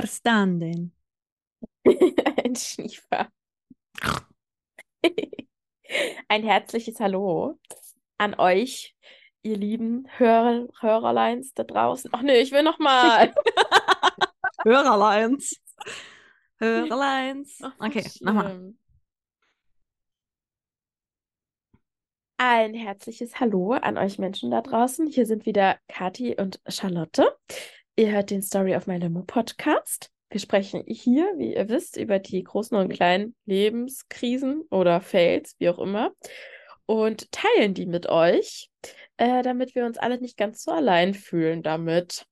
Verstanden. Ein Schniefer. Ein herzliches Hallo an euch, ihr lieben Hörer, Hörerleins da draußen. Ach nee, ich will noch mal. Hörerleins. Hörerleins. Okay, nochmal. Ein herzliches Hallo an euch Menschen da draußen. Hier sind wieder Kathi und Charlotte. Ihr hört den Story of My Limo Podcast. Wir sprechen hier, wie ihr wisst, über die großen und kleinen Lebenskrisen oder Fails, wie auch immer, und teilen die mit euch, äh, damit wir uns alle nicht ganz so allein fühlen damit.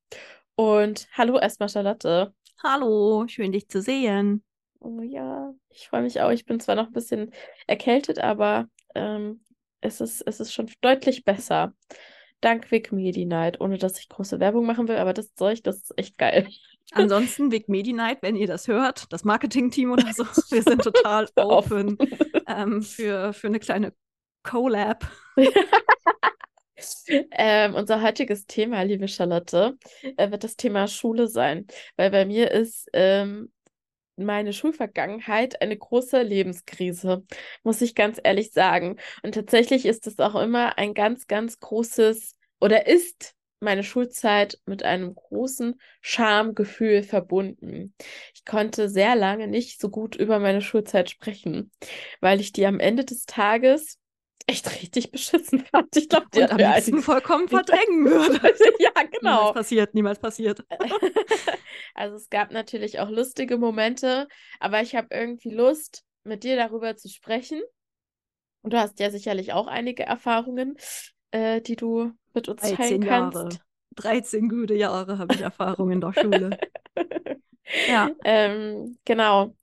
Und hallo erstmal, Charlotte. Hallo, schön dich zu sehen. Oh ja, ich freue mich auch. Ich bin zwar noch ein bisschen erkältet, aber ähm, es ist, es ist schon deutlich besser. Dank Vic Medi Night, ohne dass ich große Werbung machen will, aber das Zeug, das ist echt geil. Ansonsten, Vic Medi Night, wenn ihr das hört, das Marketing-Team oder so, wir sind total open ähm, für, für eine kleine Collab. Ähm, unser heutiges Thema, liebe Charlotte, äh, wird das Thema Schule sein, weil bei mir ist ähm, meine Schulvergangenheit eine große Lebenskrise, muss ich ganz ehrlich sagen. Und tatsächlich ist es auch immer ein ganz, ganz großes oder ist meine Schulzeit mit einem großen Schamgefühl verbunden. Ich konnte sehr lange nicht so gut über meine Schulzeit sprechen, weil ich die am Ende des Tages echt richtig beschissen fand. Ich glaube, die Und am liebsten vollkommen verdrängen würde. ja, Niemals genau. passiert, niemals passiert. Also es gab natürlich auch lustige Momente, aber ich habe irgendwie Lust, mit dir darüber zu sprechen. Und du hast ja sicherlich auch einige Erfahrungen, äh, die du mit uns 13 teilen Jahre. kannst. 13 gute Jahre habe ich Erfahrung in der Schule. Ja. Ähm, genau.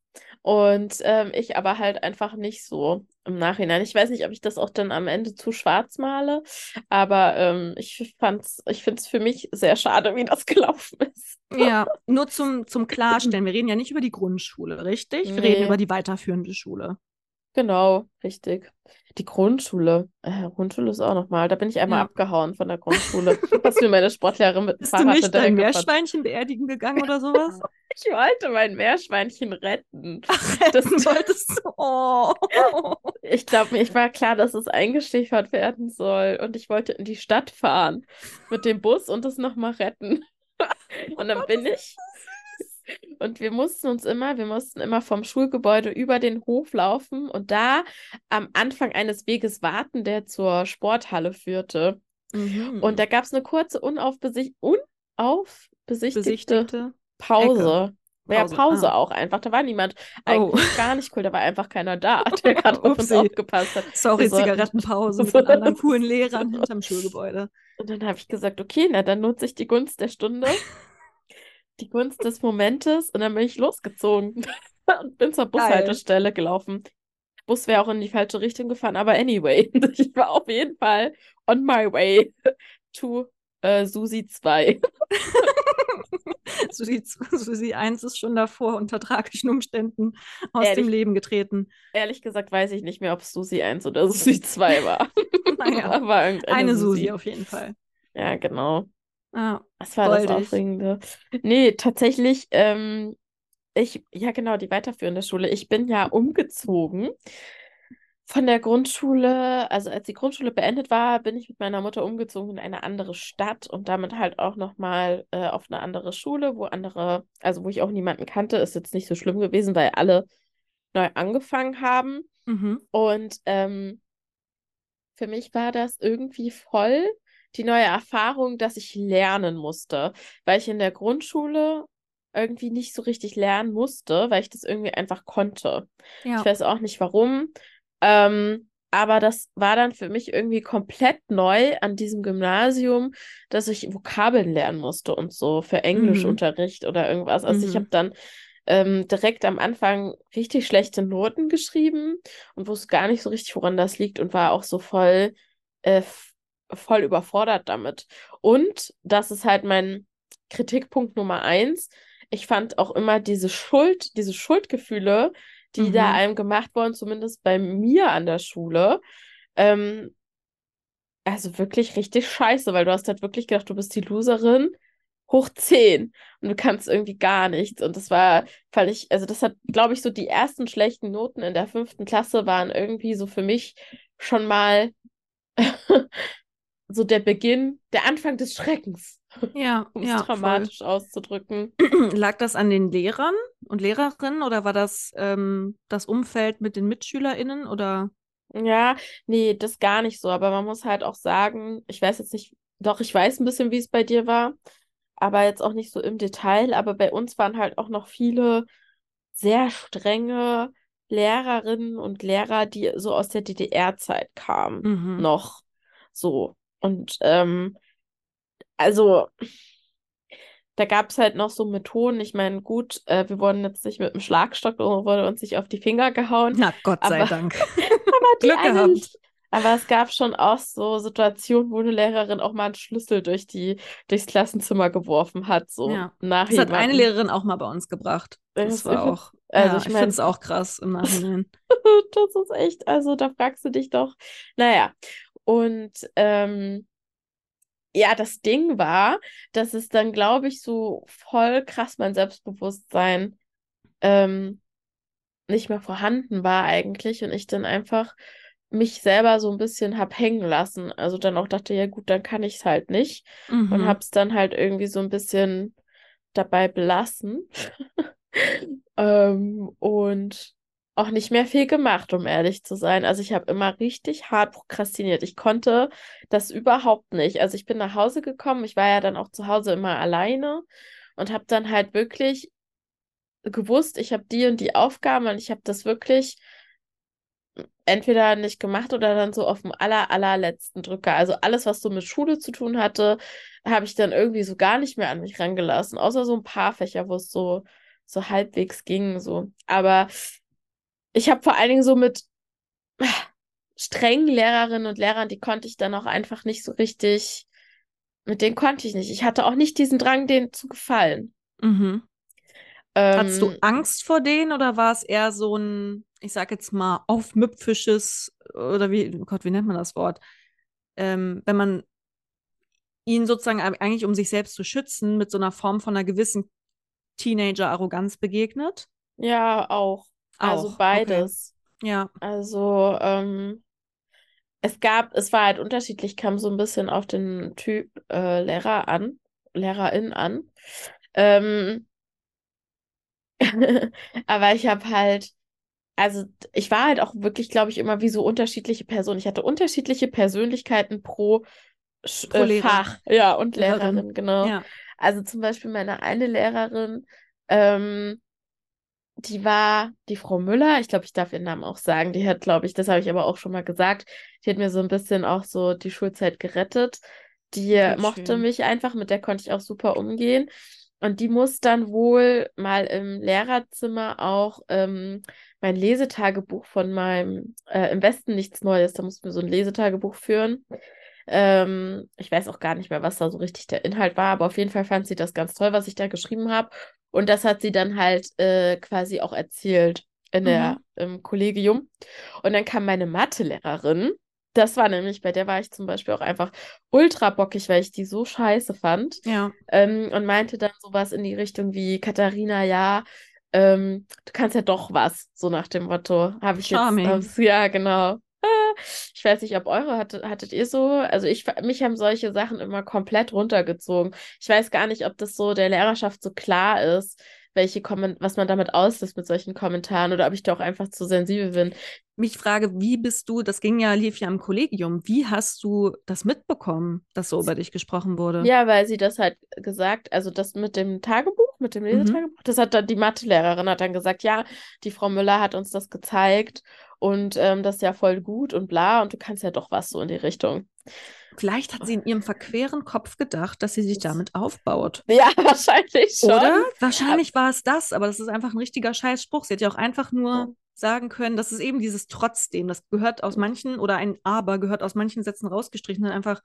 Und ähm, ich aber halt einfach nicht so im Nachhinein. Ich weiß nicht, ob ich das auch dann am Ende zu schwarz male, aber ähm, ich fand's, ich finde es für mich sehr schade, wie das gelaufen ist. Ja, nur zum, zum Klarstellen, wir reden ja nicht über die Grundschule, richtig? Wir Nee. reden über die weiterführende Schule. Genau, richtig. Die Grundschule. Äh, Grundschule ist auch nochmal. Da bin ich einmal Ja. abgehauen von der Grundschule. Was mir meine Sportlehrerin mit dem Bist du Fahrrad nicht dein. Meerschweinchen beerdigen gegangen oder sowas? Ich wollte mein Meerschweinchen retten. Das wolltest du. Oh. Ich glaube, mir ich war klar, dass es eingeschläfert werden soll. Und ich wollte in die Stadt fahren mit dem Bus und es nochmal retten. Und dann bin ich. Und wir mussten uns immer, wir mussten immer vom Schulgebäude über den Hof laufen und da am Anfang eines Weges warten, der zur Sporthalle führte. Mhm. Und da gab es eine kurze unaufbesicht unaufbesichtigte besichtigte. Pause. Ja, Pause, Pause ah. auch einfach. Da war niemand. Oh. Eigentlich gar nicht cool. Da war einfach keiner da, der gerade auf uns aufgepasst hat. Sorry, Wir sollten- Zigarettenpause mit anderen coolen Lehrern hinterm Schulgebäude. Und dann habe ich gesagt, okay, na dann nutze ich die Gunst der Stunde, die Gunst des Momentes und dann bin ich losgezogen und bin zur Bushaltestelle gelaufen. Der Bus wäre auch in die falsche Richtung gefahren, aber anyway, ich war auf jeden Fall on my way to äh, Susi 2. Susi, Susi 1 ist schon davor unter tragischen Umständen aus Ehrlich? dem Leben getreten. Ehrlich gesagt weiß ich nicht mehr, ob es Susi 1 oder Susi 2 war. Naja, irgendeine eine Susi Susi. auf jeden Fall. Ja, genau. Ja. Das war das Goldig. Aufregende. Nee, tatsächlich, ähm, ich, ja genau, die weiterführende Schule. Ich bin ja umgezogen von der Grundschule. Also als die Grundschule beendet war, bin ich mit meiner Mutter umgezogen in eine andere Stadt und damit halt auch nochmal äh, auf eine andere Schule, wo andere, also wo ich auch niemanden kannte. Ist jetzt nicht so schlimm gewesen, weil alle neu angefangen haben. Mhm. Und ähm, für mich war das irgendwie voll die neue Erfahrung, dass ich lernen musste, weil ich in der Grundschule irgendwie nicht so richtig lernen musste, weil ich das irgendwie einfach konnte. Ja. Ich weiß auch nicht warum. Ähm, aber das war dann für mich irgendwie komplett neu an diesem Gymnasium, dass ich Vokabeln lernen musste und so für Englischunterricht oder irgendwas. Also ich Mhm. habe dann ähm, direkt am Anfang richtig schlechte Noten geschrieben und wusste gar nicht so richtig, woran das liegt und war auch so voll, äh, voll überfordert damit. Und das ist halt mein Kritikpunkt Nummer eins. Ich fand auch immer diese Schuld, diese Schuldgefühle, die da Mhm. einem gemacht wurden, zumindest bei mir an der Schule, ähm, also wirklich richtig scheiße, weil du hast halt wirklich gedacht, du bist die Loserin hoch 10 und du kannst irgendwie gar nichts. Und das war, weil ich, also das hat, glaube ich, so die ersten schlechten Noten in der fünften Klasse waren irgendwie so für mich schon mal so der Beginn, der Anfang des Schreckens. Ja, um es ja, dramatisch auszudrücken. Lag das an den Lehrern und Lehrerinnen oder war das ähm, das Umfeld mit den MitschülerInnen oder? Ja, nee, das gar nicht so. Aber man muss halt auch sagen, ich weiß jetzt nicht, doch, ich weiß ein bisschen, wie es bei dir war, aber jetzt auch nicht so im Detail. Aber bei uns waren halt auch noch viele sehr strenge Lehrerinnen und Lehrer, die so aus der DDR-Zeit kamen, Mhm. noch so. Und ähm, also da gab es halt noch so Methoden. Ich meine, gut, äh, wir wurden jetzt nicht mit dem Schlagstock oder wurde uns nicht auf die Finger gehauen. Na, Gott sei Aber- Dank. Aber die Glück gehabt. aber es gab schon auch so Situationen, wo eine Lehrerin auch mal einen Schlüssel durch die, durchs Klassenzimmer geworfen hat. So Ja. nach Das hat eine. Lehrerin auch mal bei uns gebracht. Das Das war auch. also ja, ich ich finde es auch krass im Nachhinein. Das ist echt, also da fragst du dich doch. Naja, und ähm, ja, das Ding war, dass es dann, glaube ich, so voll krass mein Selbstbewusstsein ähm, nicht mehr vorhanden war eigentlich und ich dann einfach mich selber so ein bisschen hab hängen lassen. Also dann auch dachte, ja gut, dann kann ich es halt nicht und Mhm. hab's dann halt irgendwie so ein bisschen dabei belassen. ähm, und auch nicht mehr viel gemacht, um ehrlich zu sein. Also ich habe immer richtig hart prokrastiniert. Ich konnte das überhaupt nicht. Also ich bin nach Hause gekommen, ich war ja dann auch zu Hause immer alleine und habe dann halt wirklich gewusst, ich habe die und die Aufgaben und ich habe das wirklich entweder nicht gemacht oder dann so auf dem aller, allerletzten Drücker. Also alles, was so mit Schule zu tun hatte, habe ich dann irgendwie so gar nicht mehr an mich rangelassen, außer so ein paar Fächer, wo es so, so halbwegs ging, so. Aber ich habe vor allen Dingen so mit ah, strengen Lehrerinnen und Lehrern, die konnte ich dann auch einfach nicht so richtig, mit denen konnte ich nicht. Ich hatte auch nicht diesen Drang, denen zu gefallen. Mhm. Hattest du Ähm, Angst vor denen oder war es eher so ein, ich sag jetzt mal, aufmüpfisches oder wie, oh Gott, wie nennt man das Wort? Ähm, wenn man ihnen sozusagen eig- eigentlich, um sich selbst zu schützen, mit so einer Form von einer gewissen Teenager-Arroganz begegnet? ja, auch. Also Auch, okay. beides. Ja. Also, ähm, es gab, es war halt unterschiedlich, kam so ein bisschen auf den Typ äh, Lehrer an, Lehrerin an. Ähm, aber ich habe halt, also ich war halt auch wirklich, glaube ich, immer wie so unterschiedliche Personen. Ich hatte unterschiedliche Persönlichkeiten pro, Pro äh. Fach. Ja, und Lehrerin. Lehrerin, genau. Ja. Also zum Beispiel meine eine Lehrerin, ähm, die war die Frau Müller. Ich glaube, ich darf ihren Namen auch sagen. Die hat, glaube ich, das habe ich aber auch schon mal gesagt, die hat mir so ein bisschen auch so die Schulzeit gerettet. Die Voll mochte schön. mich einfach, mit der konnte ich auch super umgehen. Und die muss dann wohl mal im Lehrerzimmer auch ähm, mein Lesetagebuch von meinem äh, Im Westen nichts Neues, da mussten wir so ein Lesetagebuch führen. Ähm, ich weiß auch gar nicht mehr, was da so richtig der Inhalt war, aber auf jeden Fall fand sie das ganz toll, was ich da geschrieben habe. Und das hat sie dann halt äh, quasi auch erzählt in der, im Kollegium. Und dann kam meine Mathelehrerin. Das war nämlich, bei der war ich zum Beispiel auch einfach ultra bockig, weil ich die so scheiße fand. Ja. Ähm, und meinte dann sowas in die Richtung wie, Katharina, ja, ähm, du kannst ja doch was, so nach dem Motto. Habe ich jetzt, Charming. hab's- ja, genau. Ich weiß nicht, ob eure hattet, hattet ihr so, also ich, mich haben solche Sachen immer komplett runtergezogen. Ich weiß gar nicht, ob das so der Lehrerschaft so klar ist, welche Kommen was man damit auslöst mit solchen Kommentaren oder ob ich da auch einfach zu sensibel bin. Mich frage, wie bist du, das ging ja, lief ja im Kollegium, wie hast du das mitbekommen, dass so über dich gesprochen wurde? Ja, weil sie das halt gesagt, also das mit dem Tagebuch, mit dem Mhm. Lesetagebuch, das hat dann die Mathelehrerin hat dann gesagt, ja, die Frau Müller hat uns das gezeigt und ähm, das ist ja voll gut und bla und du kannst ja doch was so in die Richtung. Vielleicht hat sie in ihrem verqueren Kopf gedacht, dass sie sich damit aufbaut. Ja, wahrscheinlich schon. Oder? Wahrscheinlich war es das, aber das ist einfach ein richtiger Scheißspruch. Sie hätte ja auch einfach nur Ja. sagen können, das ist eben dieses Trotzdem. Das gehört aus manchen, oder ein Aber gehört aus manchen Sätzen rausgestrichen. Dann einfach,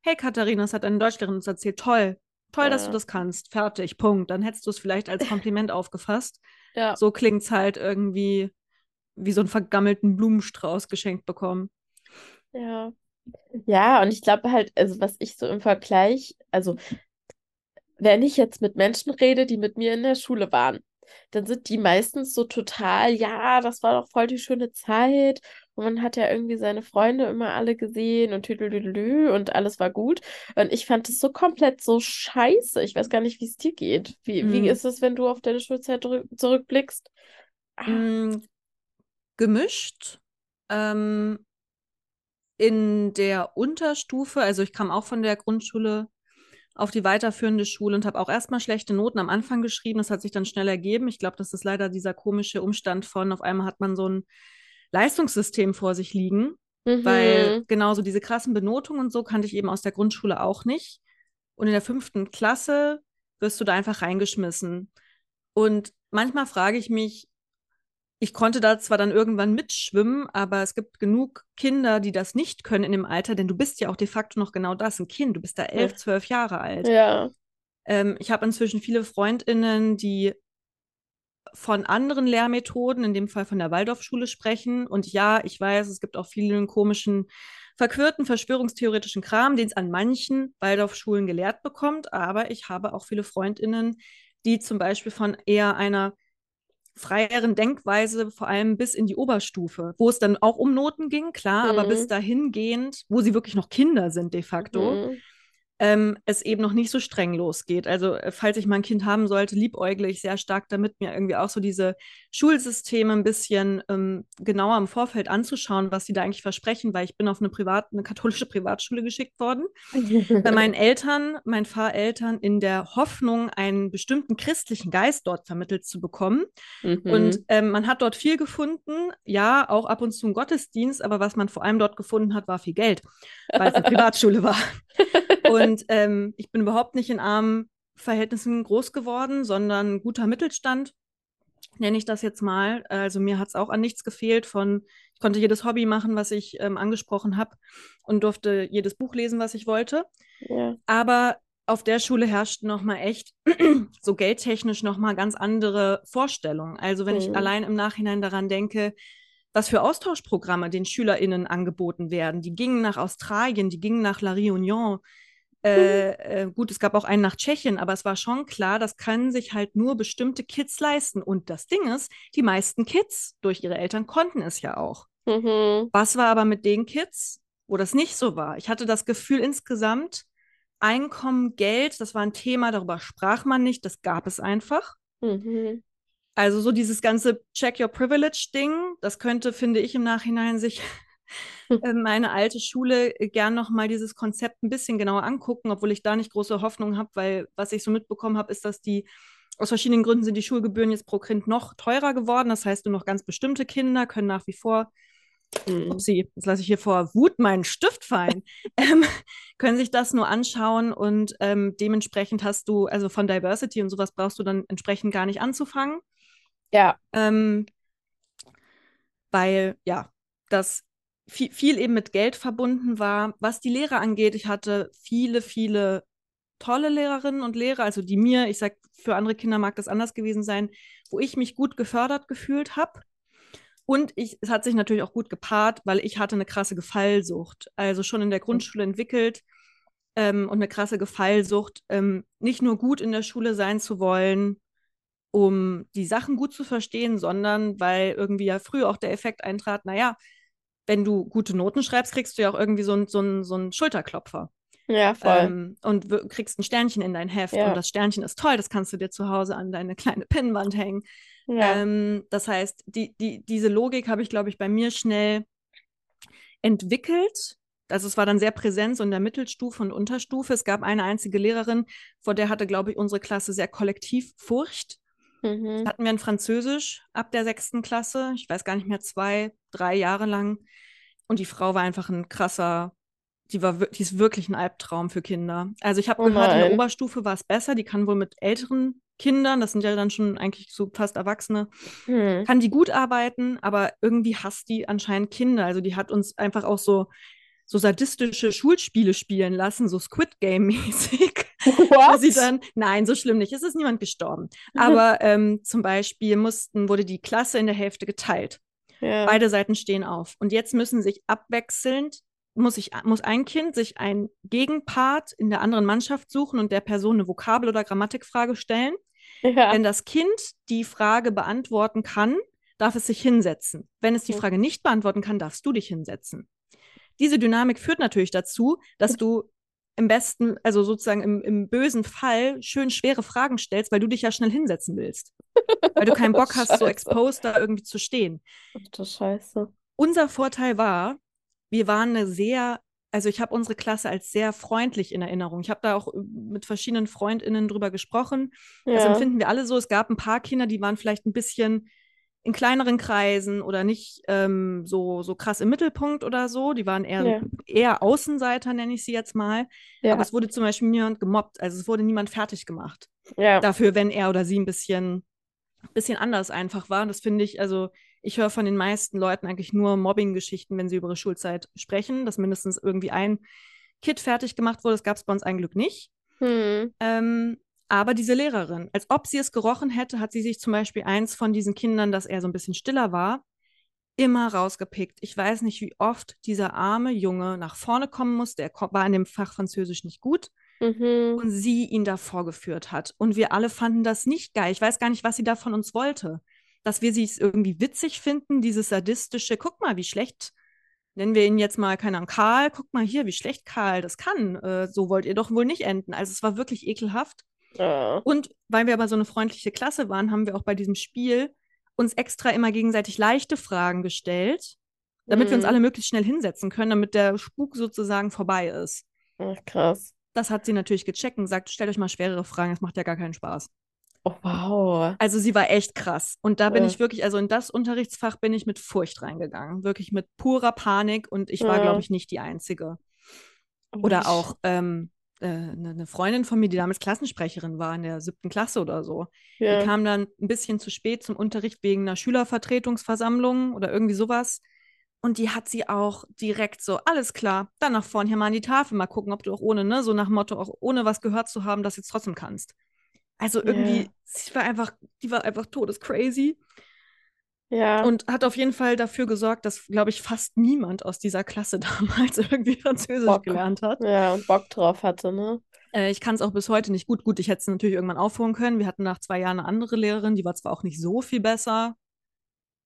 hey Katharina, das hat deine Deutschlehrerin uns erzählt. Toll. Toll, dass du Ja. das kannst. Fertig. Punkt. Dann hättest du es vielleicht als Kompliment aufgefasst. Ja. So klingt es halt irgendwie wie so einen vergammelten Blumenstrauß geschenkt bekommen. Ja. Ja, und ich glaube halt, also was ich so im Vergleich, also wenn ich jetzt mit Menschen rede, die mit mir in der Schule waren, dann sind die meistens so total, ja, das war doch voll die schöne Zeit. Und man hat ja irgendwie seine Freunde immer alle gesehen und tüdelüdelü und alles war gut. Und ich fand es so komplett so scheiße. Ich weiß gar nicht, wie es dir geht. Wie, Mm. wie ist es, wenn du auf deine Schulzeit zurück- zurückblickst? Mm, gemischt. Ähm, in der Unterstufe, also ich kam auch von der Grundschule auf die weiterführende Schule und habe auch erstmal schlechte Noten am Anfang geschrieben. Das hat sich dann schnell ergeben. Ich glaube, das ist leider dieser komische Umstand von, auf einmal hat man so ein Leistungssystem vor sich liegen, weil mhm. genauso diese krassen Benotungen und so kannte ich eben aus der Grundschule auch nicht. Und in der fünften Klasse wirst du da einfach reingeschmissen. Und manchmal frage ich mich, ich konnte da zwar dann irgendwann mitschwimmen, aber es gibt genug Kinder, die das nicht können in dem Alter, denn du bist ja auch de facto noch genau das, ein Kind. Du bist da elf, zwölf Jahre alt. Ja. Ähm, ich habe inzwischen viele FreundInnen, die von anderen Lehrmethoden, in dem Fall von der Waldorfschule, sprechen. Und ja, ich weiß, es gibt auch vielen komischen, verquirlten, verschwörungstheoretischen Kram, den es an manchen Waldorfschulen gelehrt bekommt. Aber ich habe auch viele FreundInnen, die zum Beispiel von eher einer freieren Denkweise, vor allem bis in die Oberstufe, wo es dann auch um Noten ging, klar, aber bis Mhm. dahingehend, wo sie wirklich noch Kinder sind de facto, Mhm. Ähm, es eben noch nicht so streng losgeht. Also, äh, falls ich mal ein Kind haben sollte, liebäugle ich sehr stark damit, mir irgendwie auch so diese Schulsysteme ein bisschen ähm, genauer im Vorfeld anzuschauen, was sie da eigentlich versprechen, weil ich bin auf eine privat, eine katholische Privatschule geschickt worden. Bei meinen Eltern, meinen Pfarreltern, in der Hoffnung, einen bestimmten christlichen Geist dort vermittelt zu bekommen. Und Mhm. ähm, man hat dort viel gefunden, ja, auch ab und zu im Gottesdienst, aber was man vor allem dort gefunden hat, war viel Geld, weil es eine Privatschule war. Und ähm, ich bin überhaupt nicht in armen Verhältnissen groß geworden, sondern guter Mittelstand, nenne ich das jetzt mal. Also mir hat es auch an nichts gefehlt von, ich konnte jedes Hobby machen, was ich ähm, angesprochen habe und durfte jedes Buch lesen, was ich wollte. Ja. Aber auf der Schule herrschten nochmal echt so geldtechnisch nochmal ganz andere Vorstellungen. Also wenn ich Mhm. allein im Nachhinein daran denke, was für Austauschprogramme den SchülerInnen angeboten werden. Die gingen nach Australien, die gingen nach La Réunion. Äh, äh, gut, es gab auch einen nach Tschechien, aber es war schon klar, das können sich halt nur bestimmte Kids leisten. Und das Ding ist, die meisten Kids durch ihre Eltern konnten es ja auch. Mhm. Was war aber mit den Kids, wo das nicht so war? Ich hatte das Gefühl insgesamt, Einkommen, Geld, das war ein Thema, darüber sprach man nicht, das gab es einfach. Mhm. Also so dieses ganze Check Your Privilege-Ding, das könnte, finde ich, im Nachhinein sich meine alte Schule äh, gern nochmal dieses Konzept ein bisschen genauer angucken, obwohl ich da nicht große Hoffnung habe, weil was ich so mitbekommen habe, ist, dass die aus verschiedenen Gründen sind die Schulgebühren jetzt pro Kind noch teurer geworden. Das heißt, nur noch ganz bestimmte Kinder können nach wie vor Mhm. Upsi, jetzt lasse ich hier vor Wut meinen Stift fallen, ähm, können sich das nur anschauen und ähm, dementsprechend hast du, also von Diversity und sowas brauchst du dann entsprechend gar nicht anzufangen, Ja. ähm, weil ja, das viel, viel eben mit Geld verbunden war. Was die Lehrer angeht, ich hatte viele, viele tolle Lehrerinnen und Lehrer, also die mir, ich sag, für andere Kinder mag das anders gewesen sein, wo ich mich gut gefördert gefühlt habe. Und ich, es hat sich natürlich auch gut gepaart, weil ich hatte eine krasse Gefallsucht. Also schon in der Grundschule entwickelt ähm, und eine krasse Gefallsucht, ähm, nicht nur gut in der Schule sein zu wollen, um die Sachen gut zu verstehen, sondern weil irgendwie ja früh auch der Effekt eintrat, naja, wenn du gute Noten schreibst, kriegst du ja auch irgendwie so einen so ein, so ein Schulterklopfer. Ja, voll. Ähm, und kriegst ein Sternchen in dein Heft. Ja. Und das Sternchen ist toll, das kannst du dir zu Hause an deine kleine Pinnwand hängen. Ja. Ähm, das heißt, die, die, diese Logik habe ich, glaube ich, bei mir schnell entwickelt. Also es war dann sehr präsent so in der Mittelstufe und Unterstufe. Es gab eine einzige Lehrerin, vor der hatte, glaube ich, unsere Klasse sehr kollektiv Furcht. Mhm. Hatten wir in Französisch ab der sechsten Klasse, ich weiß gar nicht mehr, zwei, drei Jahre lang. Und die Frau war einfach ein krasser, die war, die ist wirklich ein Albtraum für Kinder. Also ich habe Oh gehört, in der. Oberstufe war es besser. Die kann wohl mit älteren Kindern, das sind ja dann schon eigentlich so fast Erwachsene, Hm. kann die gut arbeiten, aber irgendwie hasst die anscheinend Kinder. Also die hat uns einfach auch so, so sadistische Schulspiele spielen lassen, so Squid Game-mäßig. Wo sie What? dann, nein, so schlimm nicht, es ist niemand gestorben. Aber ähm, zum Beispiel mussten, wurde die Klasse in der Hälfte geteilt. Ja. Beide Seiten stehen auf. Und jetzt müssen sich abwechselnd muss, ich, muss ein Kind sich einen Gegenpart in der anderen Mannschaft suchen und der Person eine Vokabel- oder Grammatikfrage stellen. Ja. Wenn das Kind die Frage beantworten kann, darf es sich hinsetzen. Wenn es die Mhm. Frage nicht beantworten kann, darfst du dich hinsetzen. Diese Dynamik führt natürlich dazu, dass du im besten, also sozusagen im, im bösen Fall schön schwere Fragen stellst, weil du dich ja schnell hinsetzen willst. Weil du keinen Bock hast, so exposed da irgendwie zu stehen. Ach du Scheiße. Unser Vorteil war, wir waren eine sehr, also ich habe unsere Klasse als sehr freundlich in Erinnerung. Ich habe da auch äh, mit verschiedenen FreundInnen drüber gesprochen. Das Ja. empfinden wir alle so. Es gab ein paar Kinder, die waren vielleicht ein bisschen in kleineren Kreisen oder nicht ähm, so, so krass im Mittelpunkt oder so. Die waren eher, Ja. eher Außenseiter, nenne ich sie jetzt mal. Ja. Aber es wurde zum Beispiel niemand gemobbt. Also es wurde niemand fertig gemacht. Ja. Dafür, wenn er oder sie ein bisschen, bisschen anders einfach war. Und das finde ich, also ich höre von den meisten Leuten eigentlich nur Mobbing-Geschichten, wenn sie über ihre Schulzeit sprechen, dass mindestens irgendwie ein Kid fertig gemacht wurde. Das gab es bei uns ein Glück nicht. Hm. Ähm, aber diese Lehrerin, als ob sie es gerochen hätte, hat sie sich zum Beispiel eins von diesen Kindern, das eher so ein bisschen stiller war, immer rausgepickt. Ich weiß nicht, wie oft dieser arme Junge nach vorne kommen musste. Er war in dem Fach Französisch nicht gut Mhm. und sie ihn da vorgeführt hat. Und wir alle fanden das nicht geil. Ich weiß gar nicht, was sie da von uns wollte. Dass wir sie es irgendwie witzig finden, dieses sadistische, guck mal, wie schlecht, nennen wir ihn jetzt mal, keine Ahnung, Karl, guck mal hier, wie schlecht Karl das kann. Äh, so wollt ihr doch wohl nicht enden. Also es war wirklich ekelhaft. Ja. Und weil wir aber so eine freundliche Klasse waren, haben wir auch bei diesem Spiel uns extra immer gegenseitig leichte Fragen gestellt, damit wir uns Mhm. alle möglichst schnell hinsetzen können, damit der Spuk sozusagen vorbei ist. Ach, krass. Das hat sie natürlich gecheckt und gesagt, stellt euch mal schwerere Fragen, das macht ja gar keinen Spaß. Oh, wow. Also sie war echt krass. Und da bin Ja. ich wirklich, also in das Unterrichtsfach bin ich mit Furcht reingegangen. Wirklich mit purer Panik und ich war, Ja. glaube ich, nicht die Einzige. Oh, Oder auch ähm, äh, eine eine Freundin von mir, die damals Klassensprecherin war in der siebten Klasse oder so. Ja. Die kam dann ein bisschen zu spät zum Unterricht wegen einer Schülervertretungsversammlung oder irgendwie sowas. Und die hat sie auch direkt so, alles klar, dann nach vorne hier mal an die Tafel, mal gucken, ob du auch ohne, ne, so nach Motto, auch ohne was gehört zu haben, das jetzt trotzdem kannst. Also irgendwie, Ja. sie war einfach, die war einfach todescrazy Ja. und hat auf jeden Fall dafür gesorgt, dass, glaube ich, fast niemand aus dieser Klasse damals irgendwie Französisch Bock. gelernt hat. Ja, und Bock drauf hatte, ne? Äh, ich kann es auch bis heute nicht gut. Gut, ich hätte es natürlich irgendwann aufholen können. Wir hatten nach zwei Jahren eine andere Lehrerin, die war zwar auch nicht so viel besser.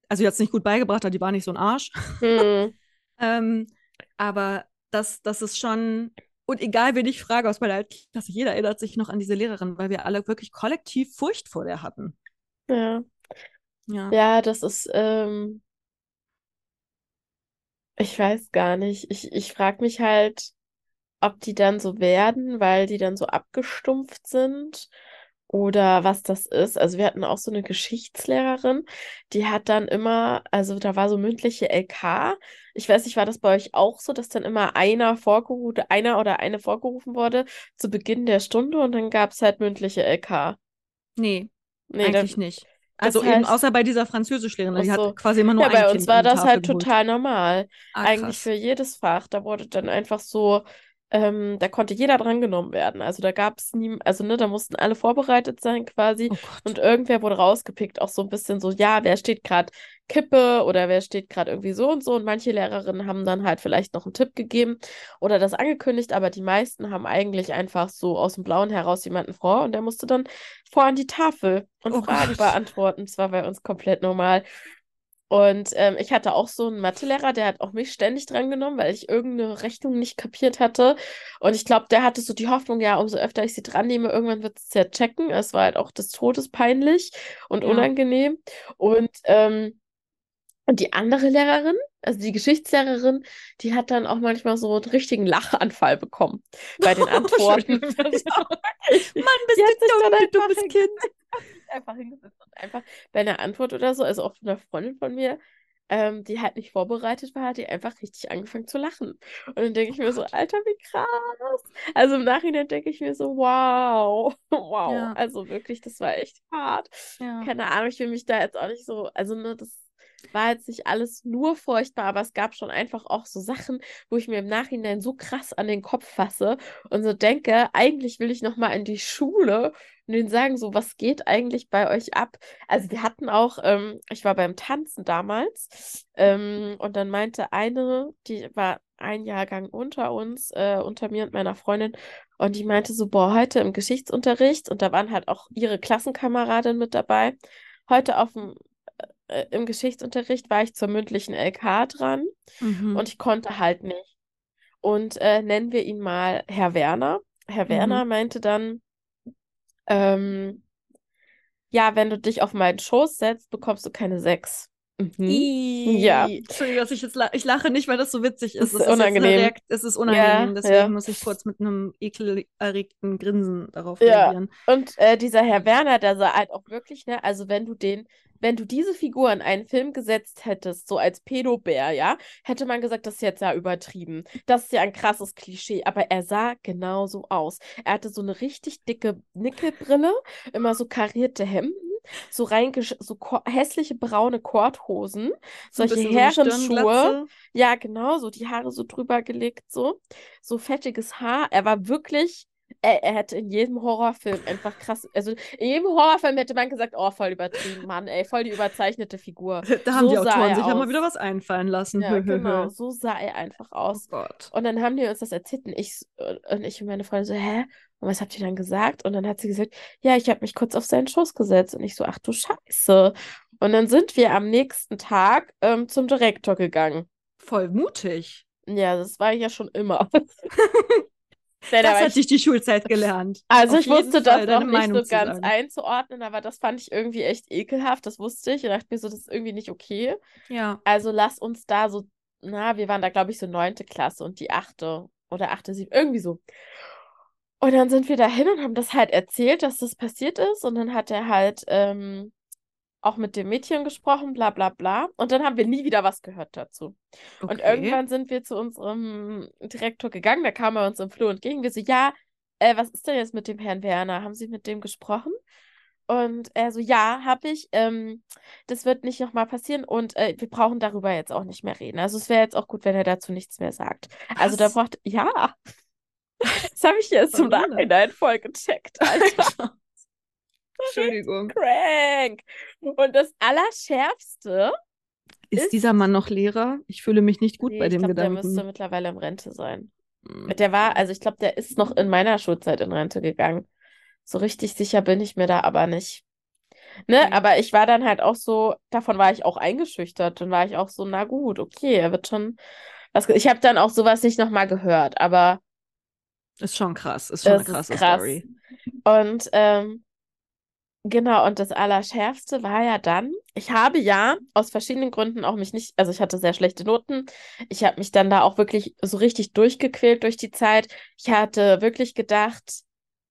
Also, die hat es nicht gut beigebracht, aber die war nicht so ein Arsch. Hm. Ähm, aber das, das ist schon. Und egal, wen ich frage aus meiner Altklasse, jeder erinnert sich noch an diese Lehrerin, weil wir alle wirklich kollektiv Furcht vor der hatten. Ja. Ja. Ja, das ist, ähm, ich weiß gar nicht. Ich, ich frage mich halt, ob die dann so werden, weil die dann so abgestumpft sind oder was das ist. Also wir hatten auch so eine Geschichtslehrerin, die hat dann immer, also da war so mündliche LK. Ich weiß nicht, war das bei euch auch so, dass dann immer einer vorgerufen, einer oder eine vorgerufen wurde zu Beginn der Stunde und dann gab es halt mündliche LK. Nee, Nee, dann, eigentlich nicht. Also das eben heißt- außer bei dieser Französischlehrerin, die so. hat quasi immer nur ja, ein bei Kind uns war das Tafel halt geholt. total normal. Ah, Eigentlich für jedes Fach. Da wurde dann einfach so, ähm, da konnte jeder drangenommen werden. Also da gab es nie, also ne, da mussten alle vorbereitet sein quasi. Oh. Und irgendwer wurde rausgepickt, auch so ein bisschen so, ja, wer steht gerade Kippe oder wer steht gerade irgendwie so und so. Und manche Lehrerinnen haben dann halt vielleicht noch einen Tipp gegeben oder das angekündigt, aber die meisten haben eigentlich einfach so aus dem Blauen heraus jemanden vor und der musste dann vor an die Tafel und Oh Fragen Gott. beantworten. Das war bei uns komplett normal. Und ähm, ich hatte auch so einen Mathelehrer, der hat auch mich ständig drangenommen, weil ich irgendeine Rechnung nicht kapiert hatte. Und ich glaube, der hatte so die Hoffnung, ja, umso öfter ich sie dran nehme, irgendwann wird es ja checken. Es war halt auch des Todes peinlich und Ja. unangenehm. Und, ähm, und die andere Lehrerin, also die Geschichtslehrerin, die hat dann auch manchmal so einen richtigen Lachanfall bekommen bei den Antworten. Mann, bist du dumm, du dummes Kind. einfach hingesetzt und einfach bei einer Antwort oder so, also auch von einer Freundin von mir, ähm, die halt nicht vorbereitet war, hat die einfach richtig angefangen zu lachen. Und dann denke ich mir so, Alter, wie krass. Also im Nachhinein denke ich mir so, wow, wow. Ja. Also wirklich, das war echt hart. Ja. Keine Ahnung, ich will mich da jetzt auch nicht so, also ne, das war jetzt nicht alles nur furchtbar, aber es gab schon einfach auch so Sachen, wo ich mir im Nachhinein so krass an den Kopf fasse und so denke, eigentlich will ich noch mal in die Schule und denen sagen so, was geht eigentlich bei euch ab? Also wir hatten auch, ähm, ich war beim Tanzen damals ähm, und dann meinte eine, die war ein Jahrgang unter uns, äh, unter mir und meiner Freundin. Und die meinte so, boah, heute im Geschichtsunterricht, und da waren halt auch ihre Klassenkameradin mit dabei. Heute auf dem, äh, im Geschichtsunterricht war ich zur mündlichen LK dran Mhm. und ich konnte halt nicht. Und äh, nennen wir ihn mal Herr Werner. Herr Werner Mhm. meinte dann, ähm, ja, wenn du dich auf meinen Schoß setzt, bekommst du keine Sechs. Mhm. Ja. Entschuldigung, dass ich jetzt la ich lache nicht, weil das so witzig ist. Das ist unangenehm. Es ist unangenehm, Ja, deswegen ja. muss ich kurz mit einem ekelerregten Grinsen darauf Ja. reagieren. Und äh, dieser Herr Werner, der sah halt auch wirklich, ne, also wenn du den, wenn du diese Figur in einen Film gesetzt hättest, so als Pädobär, ja, hätte man gesagt, das ist jetzt ja übertrieben. Das ist ja ein krasses Klischee, aber er sah genauso aus. Er hatte so eine richtig dicke Nickelbrille, immer so karierte Hemden, so reingesch so hässliche braune Korthosen, So solche so Herrenschuhe. Ja, genau, so die Haare so drüber gelegt, so. So fettiges Haar. Er war wirklich, er, er hätte in jedem Horrorfilm einfach krass, also in jedem Horrorfilm hätte man gesagt, oh, voll übertrieben, Mann, ey, voll die überzeichnete Figur. Da haben So die Autoren sich ja mal wieder was einfallen lassen. Ja, genau, so sah er einfach Oh aus. Gott. Und dann haben die uns das erzählt und ich, s- und ich und meine Freundin so, hä? Und was habt ihr dann gesagt? Und dann hat sie gesagt, ja, ich habe mich kurz auf seinen Schoß gesetzt. Und ich so, ach du Scheiße. Und dann sind wir am nächsten Tag ähm, zum Direktor gegangen. Voll mutig. Ja, das war ich ja schon immer. Das hat ich, dich die Schulzeit gelernt. also Auf ich wusste Fall das noch nicht Meinung so ganz sagen. einzuordnen, aber das fand ich irgendwie echt ekelhaft, das wusste ich. Und dachte mir so, das ist irgendwie nicht okay. Ja. Also lass uns da so, na, wir waren da, glaube ich, so neunte Klasse und die achte oder achte, siebte, irgendwie so. Und dann sind wir da hin und haben das halt erzählt, dass das passiert ist. Und dann hat er halt ähm, auch mit dem Mädchen gesprochen, bla bla bla. Und dann haben wir nie wieder was gehört dazu. Und Okay. irgendwann sind wir zu unserem Direktor gegangen, da kam er uns im Flur entgegen. Wir so, ja, äh, was ist denn jetzt mit dem Herrn Werner? Haben Sie mit dem gesprochen? Und er so, ja, habe ich. Ähm, das wird nicht nochmal passieren und äh, wir brauchen darüber jetzt auch nicht mehr reden. Also es wäre jetzt auch gut, wenn er dazu nichts mehr sagt. Also da Was? braucht, ja. Das habe ich jetzt Verwundert. Nachhinein voll gecheckt, Alter. Entschuldigung. Crank. Und das Allerschärfste, Ist Ist- dieser Mann noch Lehrer? Ich fühle mich nicht gut nee, bei ich dem glaube, der Gedanken. müsste mittlerweile in Rente sein. Hm. Der war, also ich glaube, der ist noch in meiner Schulzeit in Rente gegangen. So richtig sicher bin ich mir da aber nicht. Ne, aber ich war dann halt auch so, davon war ich auch eingeschüchtert. Dann war ich auch so, na gut, okay, er wird schon was. Ich habe dann auch sowas nicht nochmal gehört, aber Ist schon krass. Ist schon eine es ist krasse krass. Story. Und ähm, genau, und das Allerschärfste war ja dann, ich habe ja aus verschiedenen Gründen auch mich nicht, also ich hatte sehr schlechte Noten. Ich habe mich dann da auch wirklich so richtig durchgequält durch die Zeit. Ich hatte wirklich gedacht,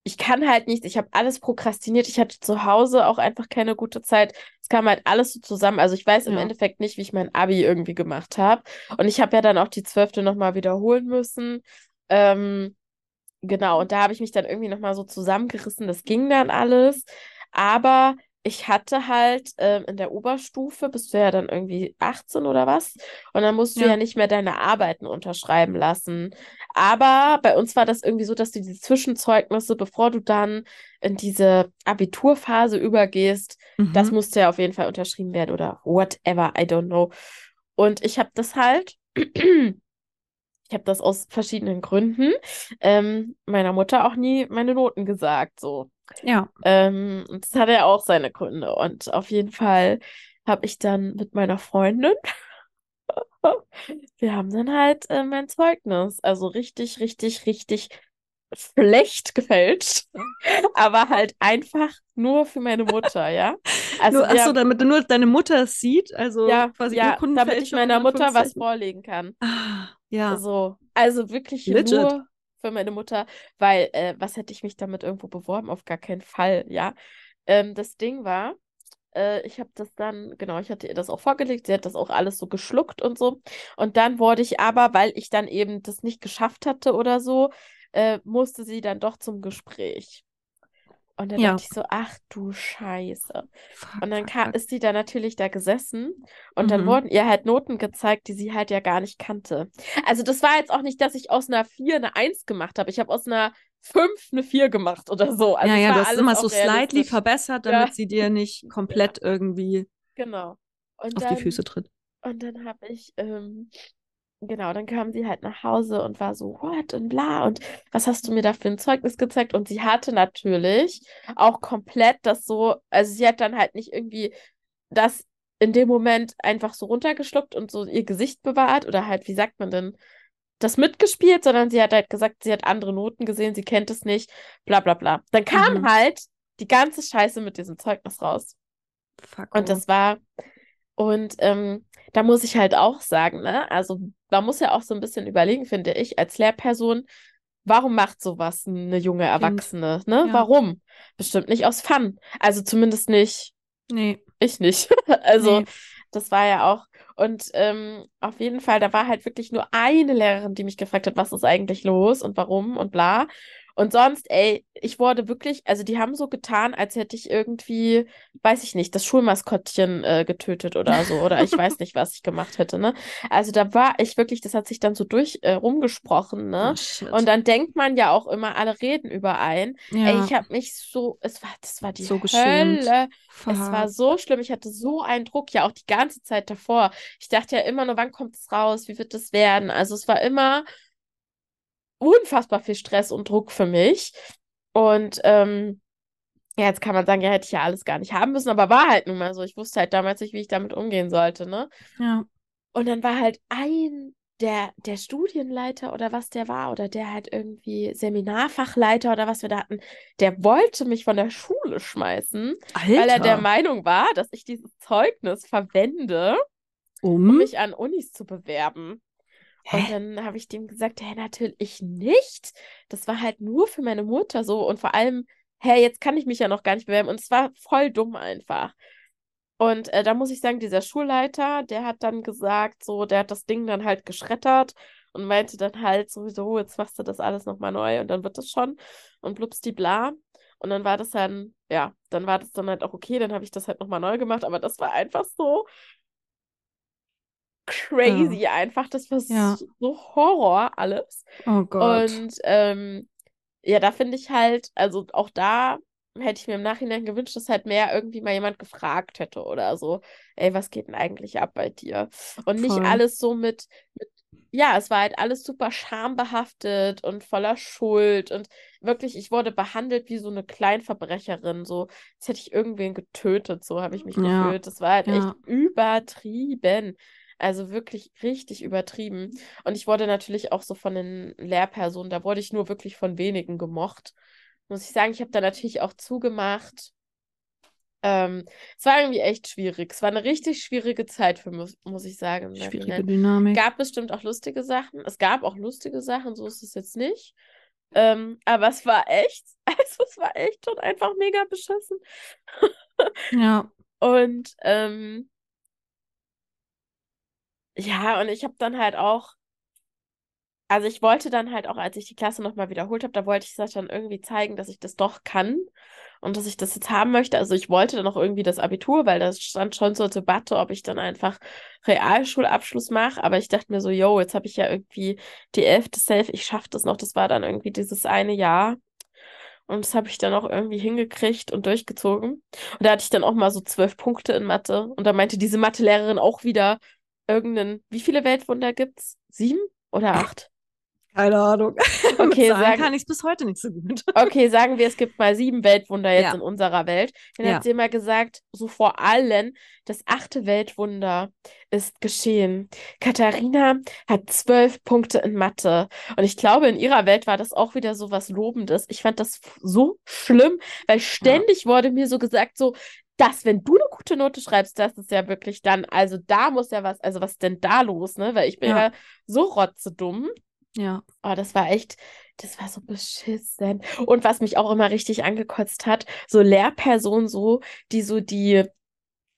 ich kann halt nichts, ich habe alles prokrastiniert. Ich hatte zu Hause auch einfach keine gute Zeit. Es kam halt alles so zusammen. Also ich weiß im Ja. Endeffekt nicht, wie ich mein Abi irgendwie gemacht habe. Und ich habe ja dann auch die zwölfte nochmal wiederholen müssen. Ähm, Genau, und da habe ich mich dann irgendwie nochmal so zusammengerissen. Das ging dann alles. Aber ich hatte halt ähm, in der Oberstufe, bist du ja dann irgendwie 18 oder was? Und dann musst du Ja. ja nicht mehr deine Arbeiten unterschreiben lassen. Aber bei uns war das irgendwie so, dass du diese Zwischenzeugnisse, bevor du dann in diese Abiturphase übergehst, das Mhm. musste ja auf jeden Fall unterschrieben werden oder whatever, I don't know. Und ich habe das halt, ich habe das aus verschiedenen Gründen ähm, meiner Mutter auch nie meine Noten gesagt, so. Ja. Ähm, das hatte ja auch seine Gründe. Und auf jeden Fall habe ich dann mit meiner Freundin, wir haben dann halt äh, mein Zeugnis, also richtig, richtig, richtig schlecht gefälscht, aber halt einfach nur für meine Mutter, ja. Also nur, achso, damit nur deine Mutter es sieht, also ja, quasi ja, damit ich meiner in Mutter was vorlegen kann. Ah, ja. So, also wirklich Legit. nur für meine Mutter, weil äh, was hätte ich mich damit irgendwo beworben? Auf gar keinen Fall, ja. Ähm, das Ding war, äh, ich habe das dann, genau, ich hatte ihr das auch vorgelegt, sie hat das auch alles so geschluckt und so. Und dann wurde ich aber, weil ich dann eben das nicht geschafft hatte oder so, äh, musste sie dann doch zum Gespräch. Und dann Ja. dachte ich so, ach du Scheiße. Fuck, Und dann fuck, ka- fuck. ist sie da natürlich da gesessen und dann Mhm. wurden ihr halt Noten gezeigt, die sie halt ja gar nicht kannte. Also das war jetzt auch nicht, dass ich aus einer 4 eine 1 gemacht habe. Ich habe aus einer 5 eine 4 gemacht oder so. Also ja, ja, hast alles immer so slightly verbessert, Ja. damit sie dir nicht komplett irgendwie Genau. Und auf dann, die Füße tritt. und dann habe ich, ähm, genau, dann kam sie halt nach Hause und war so, what und bla und was hast du mir da für ein Zeugnis gezeigt? Und sie hatte natürlich auch komplett das so, also sie hat dann halt nicht irgendwie das in dem Moment einfach so runtergeschluckt und so ihr Gesicht bewahrt oder halt, wie sagt man denn, das mitgespielt, sondern sie hat halt gesagt, sie hat andere Noten gesehen, sie kennt es nicht, bla bla bla. Dann kam Mhm. halt die ganze Scheiße mit diesem Zeugnis raus. Fuck. Und oh. das war, und ähm, da muss ich halt auch sagen, ne, also man muss ja auch so ein bisschen überlegen, finde ich, als Lehrperson, warum macht sowas eine junge Erwachsene, ne? Ja. Warum? Bestimmt nicht aus Fun. Also zumindest nicht, Nee. ich nicht. Also Nee. das war ja auch, und ähm, auf jeden Fall, da war halt wirklich nur eine Lehrerin, die mich gefragt hat, was ist eigentlich los und warum und bla. Und sonst, ey, ich wurde wirklich, also die haben so getan, als hätte ich irgendwie, weiß ich nicht, das Schulmaskottchen äh, getötet oder so. Oder ich weiß nicht, was ich gemacht hätte, ne? Also da war ich wirklich, das hat sich dann so durch äh, rumgesprochen, ne? Oh. Und dann denkt man ja auch immer, alle reden überein. ja. Ey, ich habe mich so, es war, das war die So. Hölle. Es war so schlimm. Ich hatte so einen Druck, ja auch die ganze Zeit davor. Ich dachte ja immer nur, wann kommt es raus? Wie wird es werden? Also es war immer unfassbar viel Stress und Druck für mich. Und ähm, ja, jetzt kann man sagen, ja, hätte ich ja alles gar nicht haben müssen, aber war halt nun mal so. Ich wusste halt damals nicht, wie ich damit umgehen sollte, ne? Ja. Und dann war halt ein, der, der Studienleiter oder was der war, oder der halt irgendwie Seminarfachleiter oder was wir da hatten, der wollte mich von der Schule schmeißen, weil er der Alter. Meinung war, dass ich dieses Zeugnis verwende, um Um? mich an Unis zu bewerben. Und Hä? dann habe ich dem gesagt, hä, natürlich nicht. Das war halt nur für meine Mutter so. Und vor allem, hä, jetzt kann ich mich ja noch gar nicht bewerben. Und es war voll dumm einfach. Und äh, da muss ich sagen, dieser Schulleiter, der hat dann gesagt, so, der hat das Ding dann halt geschreddert und meinte dann halt sowieso, jetzt machst du das alles nochmal neu und dann wird das schon und blubs die bla. Und dann war das dann, ja, dann war das dann halt auch okay, dann habe ich das halt nochmal neu gemacht, aber das war einfach so crazy einfach. Das war Ja. so, Horror alles. Oh Gott. Und ähm, ja, da finde ich halt, also auch da hätte ich mir im Nachhinein gewünscht, dass halt mehr irgendwie mal jemand gefragt hätte oder so. Ey, was geht denn eigentlich ab bei dir? Und nicht Voll. alles so mit, mit, ja, es war halt alles super schambehaftet und voller Schuld und wirklich, ich wurde behandelt wie so eine Kleinverbrecherin, so, als hätte ich irgendwen getötet, so habe ich mich Ja. gefühlt. Das war halt echt Ja. übertrieben. Also wirklich richtig übertrieben. Und ich wurde natürlich auch so von den Lehrpersonen, da wurde ich nur wirklich von wenigen gemocht. Muss ich sagen, ich habe da natürlich auch zugemacht. Ähm, es war irgendwie echt schwierig. Es war eine richtig schwierige Zeit für mich, muss ich sagen. im Schwierige Nachhinein. Dynamik. gab bestimmt auch lustige Sachen. Es gab auch lustige Sachen, so ist es jetzt nicht. Ähm, aber es war echt, also es war echt schon einfach mega beschissen. Ja. Und ähm, ja, und ich habe dann halt auch, also ich wollte dann halt auch, als ich die Klasse nochmal wiederholt habe, da wollte ich das dann irgendwie zeigen, dass ich das doch kann und dass ich das jetzt haben möchte. Also ich wollte dann auch irgendwie das Abitur, weil das stand schon zur Debatte, ob ich dann einfach Realschulabschluss mache. Aber ich dachte mir so, yo, jetzt habe ich ja irgendwie die elfte Safe, ich schaffe das noch. Das war dann irgendwie dieses eine Jahr. Und das habe ich dann auch irgendwie hingekriegt und durchgezogen. Und da hatte ich dann auch mal so zwölf Punkte in Mathe. Und da meinte diese Mathelehrerin auch wieder irgendeinen, wie viele Weltwunder gibt's? Sieben oder acht? Keine Ahnung. Okay, Zahlen sagen- kann ich es bis heute nicht so gut. Okay, sagen wir, es gibt mal sieben Weltwunder jetzt Ja. in unserer Welt. Dann Ja. hat sie immer gesagt, so vor allem, das achte Weltwunder ist geschehen. Katharina hat zwölf Punkte in Mathe. Und ich glaube, in ihrer Welt war das auch wieder so was Lobendes. Ich fand das so schlimm, weil ständig wurde mir so gesagt, so, dass, wenn du eine gute Note schreibst, das ist ja wirklich dann, also da muss ja was, also was ist denn da los, ne? Weil ich bin Ja. ja so rotzedumm. Ja. Oh, das war echt, das war so beschissen. Und was mich auch immer richtig angekotzt hat, so Lehrpersonen so, die so die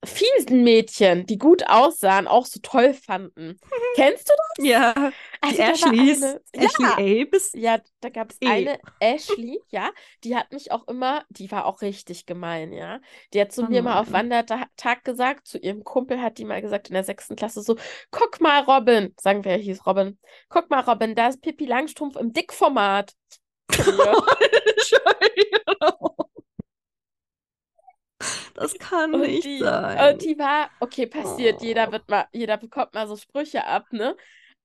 fiesen Mädchen, die gut aussahen, auch so toll fanden. Kennst du das? Ja. Also Ashleys. eine- Ashley A bis. ja, da gab es eine Ashley, ja, die hat mich auch immer, die war auch richtig gemein, ja. Die hat zu Oh mir mal auf. Wandertag gesagt, zu ihrem Kumpel hat die mal gesagt in der sechsten Klasse so, guck mal, Robin, sagen wir, hieß Robin, guck mal, Robin, da ist Pippi Langstrumpf im Dickformat. Entschuldigung. Das kann Und nicht die, sein. und die war, okay, passiert, jeder Oh. wird mal, jeder bekommt mal so Sprüche ab, ne?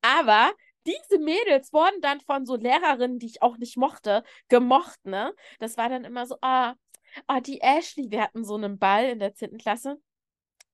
Aber diese Mädels wurden dann von so Lehrerinnen, die ich auch nicht mochte, gemocht, ne? Das war dann immer so, ah, ah, die Ashley, wir hatten so einen Ball in der 10. Klasse.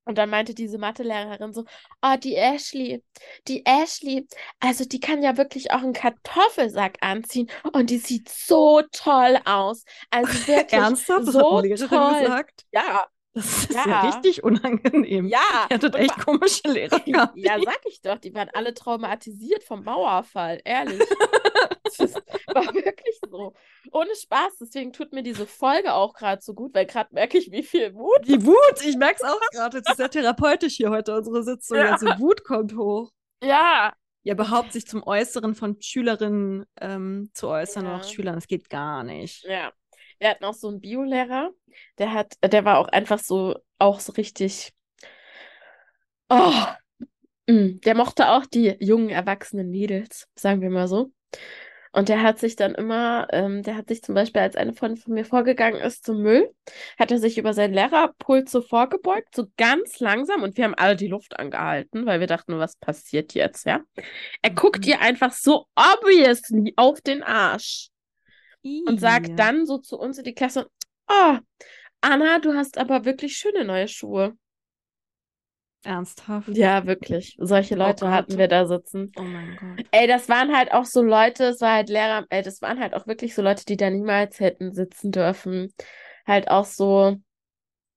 Und dann meinte diese Mathelehrerin so, oh, die Ashley, die Ashley, also die kann ja wirklich auch einen Kartoffelsack anziehen und die sieht so toll aus. Also wirklich Ernsthaft? Das so hat eine Lehrerin toll. gesagt? Ja, Das ist Ja. ja, richtig unangenehm. ja. Ihr hattet echt komische Lehrer gehabt. Ja, sag ich doch, die waren alle traumatisiert vom Mauerfall, ehrlich. Das war wirklich so. Ohne Spaß, deswegen tut mir diese Folge auch gerade so gut, weil gerade merke ich, wie viel Mut. Die Wut, ich merke es auch gerade. Es ist sehr therapeutisch hier heute, unsere Sitzung. Ja. Also Wut kommt hoch. Ja, Ja, überhaupt sich zum Äußeren von Schülerinnen ähm, zu äußern Ja. oder auch Schülern, das geht gar nicht. ja. Wir hatten auch so einen Biolehrer, der hat, der war auch einfach so, auch so richtig, oh, mm, der mochte auch die jungen, erwachsenen Mädels, sagen wir mal so. Und der hat sich dann immer, ähm, der hat sich zum Beispiel, als eine Freundin von mir vorgegangen ist zum Müll, hat er sich über seinen Lehrerpult so vorgebeugt, so ganz langsam und wir haben alle die Luft angehalten, weil wir dachten, was passiert jetzt, ja? Er guckt Mhm. ihr einfach so obviously auf den Arsch und sagt dann so zu uns in die Klasse, oh, Anna, du hast aber wirklich schöne neue Schuhe. Ernsthaft? Ja, wirklich. Solche Oh Leute Gott. hatten wir da sitzen. Oh mein Gott. Ey, das waren halt auch so Leute, es war halt Lehrer, ey, das waren halt auch wirklich so Leute, die da niemals hätten sitzen dürfen. Halt auch so,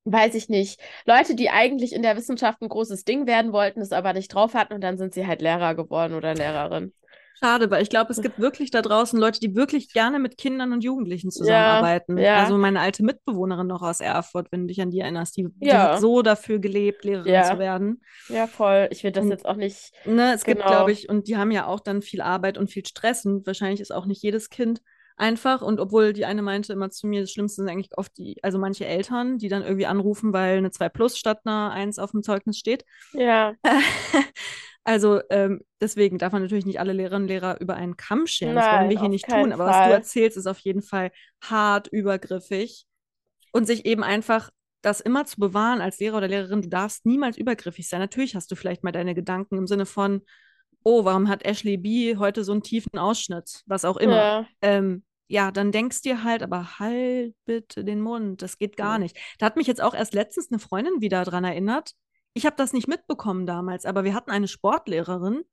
weiß ich nicht, Leute, die eigentlich in der Wissenschaft ein großes Ding werden wollten, es aber nicht drauf hatten und dann sind sie halt Lehrer geworden oder Lehrerin. Schade, weil ich glaube, es gibt wirklich da draußen Leute, die wirklich gerne mit Kindern und Jugendlichen zusammenarbeiten. ja. Also meine alte Mitbewohnerin noch aus Erfurt, wenn du dich an die erinnerst, die, die Ja. hat so dafür gelebt, Lehrerin Ja. zu werden. Ja, voll. Ich will das Und- jetzt auch nicht. Ne, es gibt, Genau. glaube ich, und die haben ja auch dann viel Arbeit und viel Stress und wahrscheinlich ist auch nicht jedes Kind einfach. Und obwohl die eine meinte immer zu mir, das Schlimmste sind eigentlich oft die, also manche Eltern, die dann irgendwie anrufen, weil eine 2 plus statt einer 1 auf dem Zeugnis steht. Ja, Also ähm, deswegen darf man natürlich nicht alle Lehrerinnen und Lehrer über einen Kamm scheren. Das wollen Nein, wir hier nicht tun. Aber was Fall. du erzählst, ist auf jeden Fall hart übergriffig. Und sich eben einfach das immer zu bewahren als Lehrer oder Lehrerin, du darfst niemals übergriffig sein. Natürlich hast du vielleicht mal deine Gedanken im Sinne von, oh, warum hat Ashley B heute so einen tiefen Ausschnitt? Was auch immer. ja, Ähm, ja, dann denkst dir halt, aber halt bitte den Mund, das geht gar nicht. Da hat mich jetzt auch erst letztens eine Freundin wieder dran erinnert. Ich habe das nicht mitbekommen damals, aber wir hatten eine Sportlehrerin,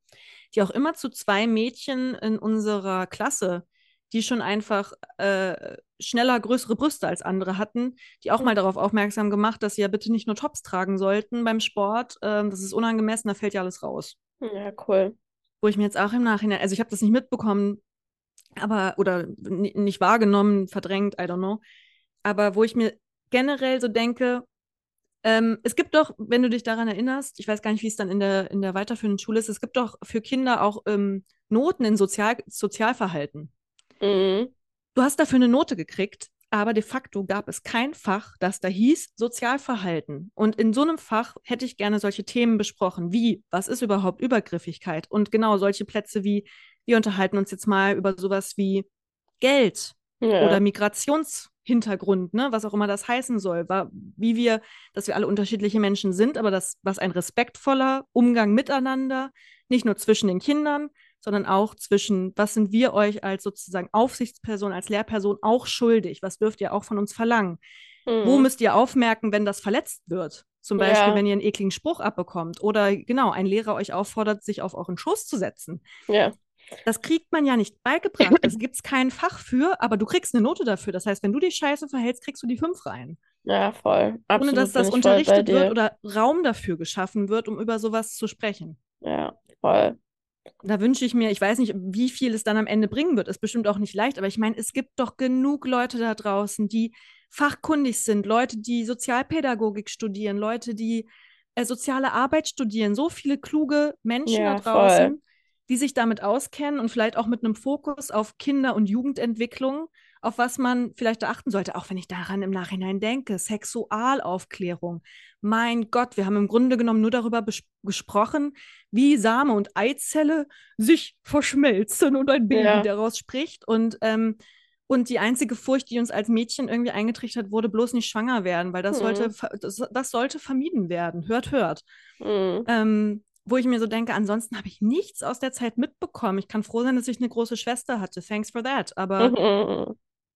die auch immer zu zwei Mädchen in unserer Klasse, die schon einfach äh, schneller größere Brüste als andere hatten, die auch Mhm. mal darauf aufmerksam gemacht, dass sie ja bitte nicht nur Tops tragen sollten beim Sport. Ähm, das ist unangemessen, da fällt ja alles raus ja, cool. wo ich mir jetzt auch im Nachhinein, also ich habe das nicht mitbekommen, aber oder nicht wahrgenommen, verdrängt, I don't know. Aber wo ich mir generell so denke, ähm, es gibt doch, wenn du dich daran erinnerst, ich weiß gar nicht, wie es dann in der, in der weiterführenden Schule ist, es gibt doch für Kinder auch ähm, Noten in Sozial Sozialverhalten. Mhm. Du hast dafür eine Note gekriegt, aber de facto gab es kein Fach, das da hieß Sozialverhalten. Und in so einem Fach hätte ich gerne solche Themen besprochen, wie, was ist überhaupt Übergriffigkeit? Und genau solche Plätze wie, wir unterhalten uns jetzt mal über sowas wie Geld Ja. oder Migrationshintergrund, ne, was auch immer das heißen soll, war, wie wir, dass wir alle unterschiedliche Menschen sind, aber das, was ein respektvoller Umgang miteinander, nicht nur zwischen den Kindern, sondern auch zwischen, was sind wir euch als sozusagen Aufsichtsperson, als Lehrperson auch schuldig? Was dürft ihr auch von uns verlangen? Wo Mhm. müsst ihr aufmerken, wenn das verletzt wird? Zum Beispiel, Ja. wenn ihr einen ekligen Spruch abbekommt oder genau, ein Lehrer euch auffordert, sich auf euren Schoß zu setzen. Ja. Das kriegt man ja nicht beigebracht. Es gibt kein Fach für, aber du kriegst eine Note dafür. Das heißt, wenn du dich scheiße verhältst, kriegst du die fünf rein. Ja, voll. Ohne Absolut dass bin das unterrichtet wird oder Raum dafür geschaffen wird, um über sowas zu sprechen. Ja, voll. Da wünsche ich mir, ich weiß nicht, wie viel es dann am Ende bringen wird. Ist bestimmt auch nicht leicht, aber ich meine, es gibt doch genug Leute da draußen, die fachkundig sind, Leute, die Sozialpädagogik studieren, Leute, die äh, soziale Arbeit studieren, so viele kluge Menschen Ja, da draußen, voll. Die sich damit auskennen und vielleicht auch mit einem Fokus auf Kinder- und Jugendentwicklung, auf was man vielleicht achten sollte, auch wenn ich daran im Nachhinein denke, Sexualaufklärung. Mein Gott, wir haben im Grunde genommen nur darüber gesprochen, wie Same und Eizelle sich verschmelzen und ein Baby Ja. daraus spricht. Und, ähm, und die einzige Furcht, die uns als Mädchen irgendwie eingetrichtert wurde, bloß nicht schwanger werden, weil das, Mhm. sollte, das, das sollte vermieden werden. Hört, hört. Mhm. Ähm, wo ich mir so denke, ansonsten habe ich nichts aus der Zeit mitbekommen. Ich kann froh sein, dass ich eine große Schwester hatte. Thanks for that. Aber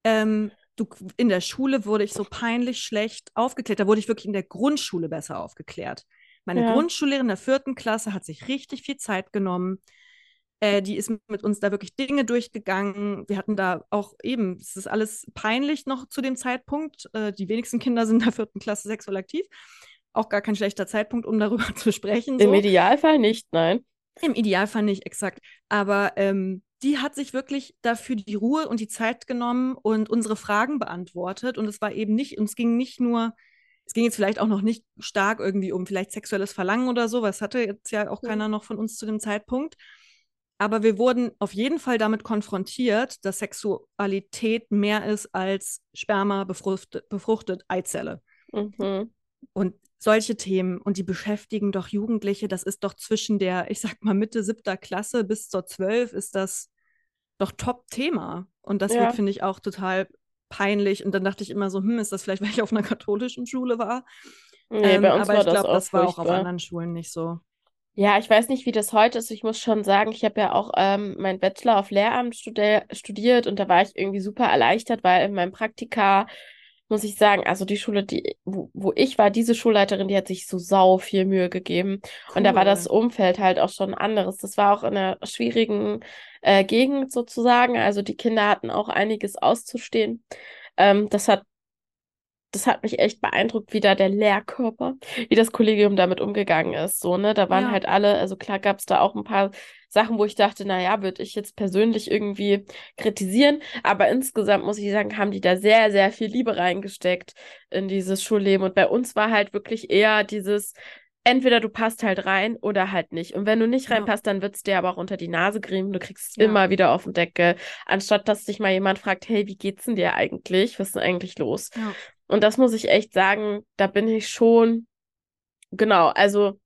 ähm, du, in der Schule wurde ich so peinlich schlecht aufgeklärt. Da wurde ich wirklich in der Grundschule besser aufgeklärt. Meine Ja. Grundschullehrerin der vierten Klasse hat sich richtig viel Zeit genommen. Äh, die ist mit uns da wirklich Dinge durchgegangen. Wir hatten da auch eben, es ist alles peinlich noch zu dem Zeitpunkt. Äh, die wenigsten Kinder sind in der vierten Klasse sexuell aktiv. Auch gar kein schlechter Zeitpunkt, um darüber zu sprechen. Im So. Idealfall nicht, nein. Im Idealfall nicht, exakt. Aber ähm, die hat sich wirklich dafür die Ruhe und die Zeit genommen und unsere Fragen beantwortet. Und es war eben nicht, und es ging nicht nur, es ging jetzt vielleicht auch noch nicht stark irgendwie um vielleicht sexuelles Verlangen oder so, was hatte jetzt ja auch Mhm. keiner noch von uns zu dem Zeitpunkt. Aber wir wurden auf jeden Fall damit konfrontiert, dass Sexualität mehr ist als Sperma befruchtet, befruchtet Eizelle. Mhm. Und solche Themen, und die beschäftigen doch Jugendliche, das ist doch zwischen der, ich sag mal, Mitte siebter Klasse bis zur zwölf, ist das doch Top-Thema. Und das Ja. wird, finde ich, auch total peinlich. Und dann dachte ich immer so, hm, ist das vielleicht, weil ich auf einer katholischen Schule war? Nee, Ähm, bei uns aber war ich das glaube, auch das war auch auf anderen Schulen nicht so. Ja, ich weiß nicht, wie das heute ist. Ich muss schon sagen, ich habe ja auch ähm, meinen Bachelor auf Lehramt studi studiert und da war ich irgendwie super erleichtert, weil in meinem Praktika, muss ich sagen, also die Schule, die, wo, wo ich war, diese Schulleiterin, die hat sich so sau viel Mühe gegeben. Und da war das Cool. Umfeld halt auch schon anderes. Das war auch in einer schwierigen äh, Gegend sozusagen. Also die Kinder hatten auch einiges auszustehen. Ähm, das hat, das hat mich echt beeindruckt, wie da der Lehrkörper, wie das Kollegium damit umgegangen ist. So, ne? Da waren Ja. halt alle, also klar gab es da auch ein paar Sachen, wo ich dachte, naja, würde ich jetzt persönlich irgendwie kritisieren. Aber insgesamt muss ich sagen, haben die da sehr, sehr viel Liebe reingesteckt in dieses Schulleben. Und bei uns war halt wirklich eher dieses, entweder du passt halt rein oder halt nicht. Und wenn du nicht Ja. reinpasst, dann wird's dir aber auch unter die Nase gerieben. Du kriegst Ja. immer wieder auf den Deckel, anstatt dass dich mal jemand fragt, hey, wie geht's denn dir eigentlich? Was ist denn eigentlich los? Ja. Und das muss ich echt sagen, da bin ich schon, genau, also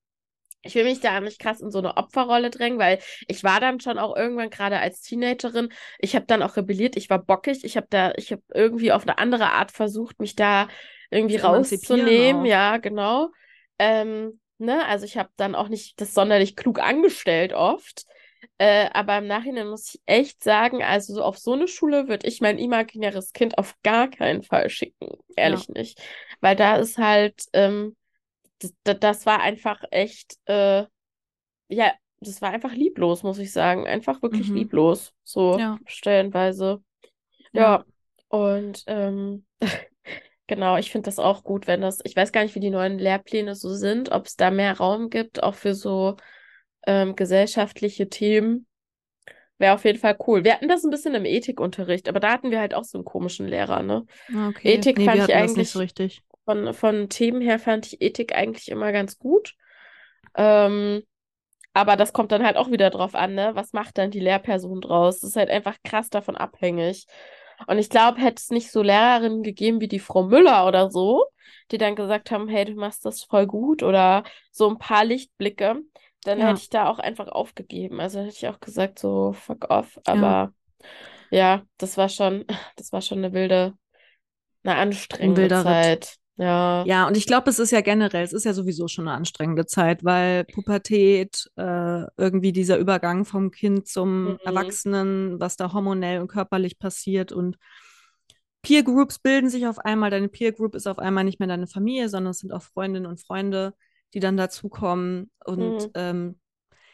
ich will mich da nicht krass in so eine Opferrolle drängen, weil ich war dann schon auch irgendwann gerade als Teenagerin, ich habe dann auch rebelliert, ich war bockig, ich habe da, ich habe irgendwie auf eine andere Art versucht, mich da irgendwie rauszunehmen, auch. ja, genau. Ähm, ne, also ich habe dann auch nicht das sonderlich klug angestellt oft. Äh, aber im Nachhinein muss ich echt sagen, also so auf so eine Schule würde ich mein imaginäres Kind auf gar keinen Fall schicken. Ehrlich nicht. Weil da ist halt, ähm, das, war einfach echt, äh, ja, das war einfach lieblos, muss ich sagen. Einfach wirklich Mhm. lieblos, so Ja. stellenweise. Ja, und ähm, genau, ich finde das auch gut, wenn das, ich weiß gar nicht, wie die neuen Lehrpläne so sind, ob es da mehr Raum gibt, auch für so ähm, gesellschaftliche Themen. Wäre auf jeden Fall cool. Wir hatten das ein bisschen im Ethikunterricht, aber da hatten wir halt auch so einen komischen Lehrer, ne? Ah, Okay. Ethik nee, fand ich eigentlich- so richtig. Von, von Themen her fand ich Ethik eigentlich immer ganz gut. Ähm, aber das kommt dann halt auch wieder drauf an, ne? Was macht dann die Lehrperson draus? Das ist halt einfach krass davon abhängig. Und ich glaube, hätte es nicht so Lehrerinnen gegeben wie die Frau Müller oder so, die dann gesagt haben, hey, du machst das voll gut oder so ein paar Lichtblicke, dann Ja. hätte ich da auch einfach aufgegeben. Also hätte ich auch gesagt, so fuck off. Aber ja, das war schon, das war schon eine wilde, eine anstrengende Ritt. Zeit. Ja. Ja, und ich glaube, es ist ja generell, es ist ja sowieso schon eine anstrengende Zeit, weil Pubertät, äh, irgendwie dieser Übergang vom Kind zum Mhm. Erwachsenen, was da hormonell und körperlich passiert und Peer Groups bilden sich auf einmal, deine Peer Group ist auf einmal nicht mehr deine Familie, sondern es sind auch Freundinnen und Freunde, die dann dazukommen. Und Mhm. ähm,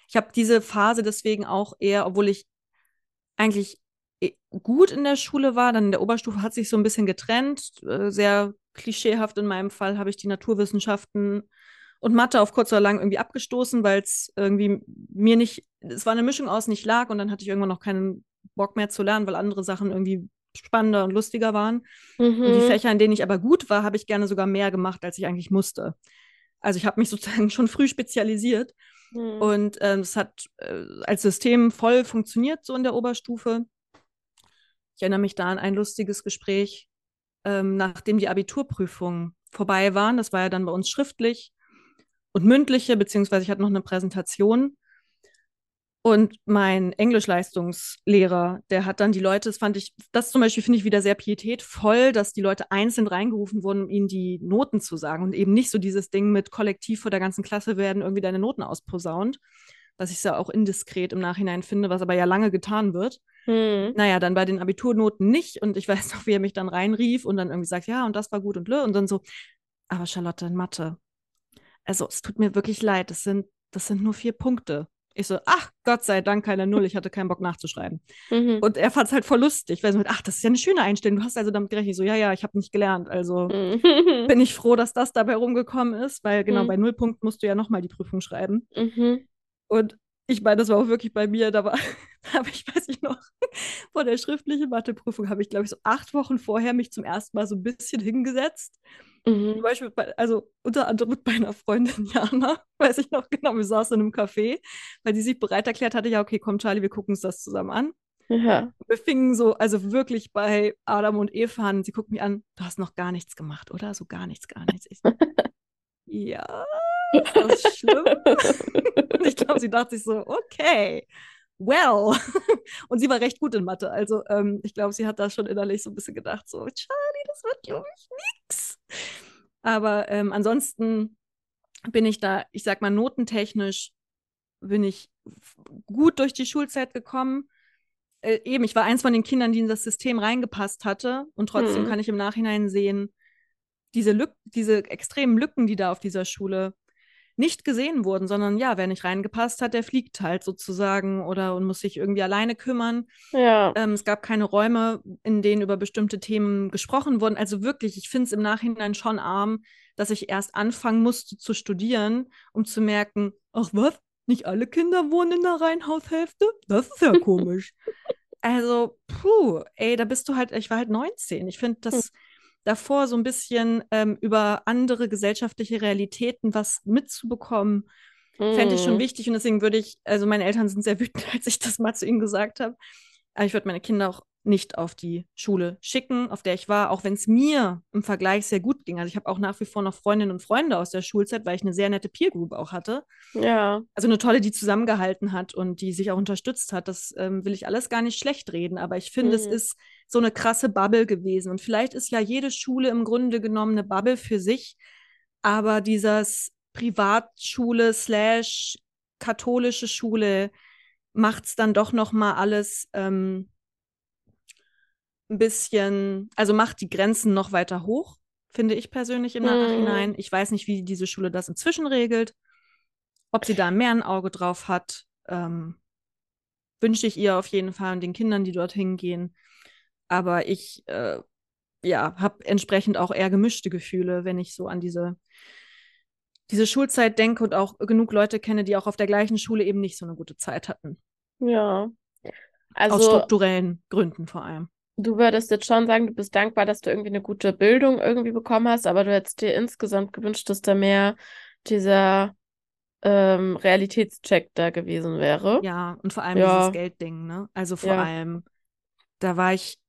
ich habe diese Phase deswegen auch eher, obwohl ich eigentlich eh gut in der Schule war, dann in der Oberstufe hat sich so ein bisschen getrennt, äh, sehr klischeehaft in meinem Fall habe ich die Naturwissenschaften und Mathe auf kurz oder lang irgendwie abgestoßen, weil es irgendwie mir nicht, es war eine Mischung aus nicht lag und dann hatte ich irgendwann noch keinen Bock mehr zu lernen, weil andere Sachen irgendwie spannender und lustiger waren. Und die Mhm. Fächer, in denen ich aber gut war, habe ich gerne sogar mehr gemacht, als ich eigentlich musste. Also ich habe mich sozusagen schon früh spezialisiert Mhm. und ähm, es hat äh, als System voll funktioniert, so in der Oberstufe. Ich erinnere mich da an ein lustiges Gespräch, ähm, nachdem die Abiturprüfungen vorbei waren. Das war ja dann bei uns schriftlich und mündliche, beziehungsweise ich hatte noch eine Präsentation. Und mein Englischleistungslehrer, der hat dann die Leute, das fand ich, das zum Beispiel finde ich wieder sehr pietätvoll, dass die Leute einzeln reingerufen wurden, um ihnen die Noten zu sagen und eben nicht so dieses Ding mit kollektiv vor der ganzen Klasse werden irgendwie deine Noten ausposaunt, was ich ja auch indiskret im Nachhinein finde, was aber ja lange getan wird. Hm. Naja, dann bei den Abiturnoten nicht und ich weiß noch, wie er mich dann reinrief und dann irgendwie sagt, ja, und das war gut und blöd und dann so, aber Charlotte, in Mathe, also es tut mir wirklich leid, das sind, das sind nur vier Punkte. Ich so, ach, Gott sei Dank keine Null, ich hatte keinen Bock nachzuschreiben. Mhm. Und er fand es halt voll lustig, weil so mit, ach, das ist ja eine schöne Einstellung, du hast also damit gerechnet. Ich so, ja, ja, ich habe nicht gelernt, also Mhm. bin ich froh, dass das dabei rumgekommen ist, weil genau Mhm. bei Nullpunkt musst du ja nochmal die Prüfung schreiben. Mhm. Und ich meine, das war auch wirklich bei mir, da war, habe ich, weiß ich noch, vor der schriftlichen Matheprüfung habe ich, glaube ich, so acht Wochen vorher mich zum ersten Mal so ein bisschen hingesetzt. Zum Mhm. Beispiel, bei, also unter anderem mit meiner Freundin Jana, weiß ich noch genau, wir saßen in einem Café, weil die sich bereit erklärt hatte, ja, okay, komm, Charlie, wir gucken uns das zusammen an. Ja. Wir fingen so, also wirklich bei Adam und Eva an. Sie guckt mich an, du hast noch gar nichts gemacht, oder? So gar nichts, gar nichts. Ich ja, ist das schlimm? Ich glaube, sie dachte sich so, okay, well. Und sie war recht gut in Mathe. Also ähm, ich glaube, sie hat da schon innerlich so ein bisschen gedacht, so, Charlie, das wird, glaube ich, nix. Aber ähm, ansonsten bin ich da, ich sag mal, notentechnisch bin ich gut durch die Schulzeit gekommen. Äh, eben, ich war eins von den Kindern, die in das System reingepasst hatte. Und trotzdem Hm. kann ich im Nachhinein sehen, diese, Lück diese extremen Lücken, die da auf dieser Schule nicht gesehen wurden, sondern ja, wer nicht reingepasst hat, der fliegt halt sozusagen oder und muss sich irgendwie alleine kümmern. Ja. Ähm, es gab keine Räume, in denen über bestimmte Themen gesprochen wurden. Also wirklich, ich finde es im Nachhinein schon arm, dass ich erst anfangen musste zu studieren, um zu merken, ach was, nicht alle Kinder wohnen in der Reihenhaushälfte? Das ist ja komisch. Also, puh, ey, da bist du halt, ich war halt 19. Ich finde das davor so ein bisschen ähm, über andere gesellschaftliche Realitäten was mitzubekommen, fände ich schon Hm. wichtig. Und deswegen würde ich, also meine Eltern sind sehr wütend, als ich das mal zu ihnen gesagt habe. Aber ich würde meine Kinder auch nicht auf die Schule schicken, auf der ich war, auch wenn es mir im Vergleich sehr gut ging. Also ich habe auch nach wie vor noch Freundinnen und Freunde aus der Schulzeit, weil ich eine sehr nette Peer Group auch hatte. Ja. Also eine tolle, die zusammengehalten hat und die sich auch unterstützt hat. Das ähm, will ich alles gar nicht schlecht reden, aber ich finde, es Mhm. ist so eine krasse Bubble gewesen. Und vielleicht ist ja jede Schule im Grunde genommen eine Bubble für sich, aber dieses Privatschule slash katholische Schule macht es dann doch noch mal alles ähm, ein bisschen, also macht die Grenzen noch weiter hoch, finde ich persönlich im Mhm. Nachhinein. Ich weiß nicht, wie diese Schule das inzwischen regelt, ob sie da mehr ein Auge drauf hat. Ähm, wünsche ich ihr auf jeden Fall und den Kindern, die dorthin gehen. Aber ich, äh, ja, habe entsprechend auch eher gemischte Gefühle, wenn ich so an diese, diese Schulzeit denke und auch genug Leute kenne, die auch auf der gleichen Schule eben nicht so eine gute Zeit hatten. Ja. Aus Also, strukturellen Gründen vor allem. Du würdest jetzt schon sagen, du bist dankbar, dass du irgendwie eine gute Bildung irgendwie bekommen hast, aber du hättest dir insgesamt gewünscht, dass da mehr dieser ähm, Realitätscheck da gewesen wäre. Ja, und vor allem Ja. dieses Geldding, ne? Also vor Ja. allem, da war ich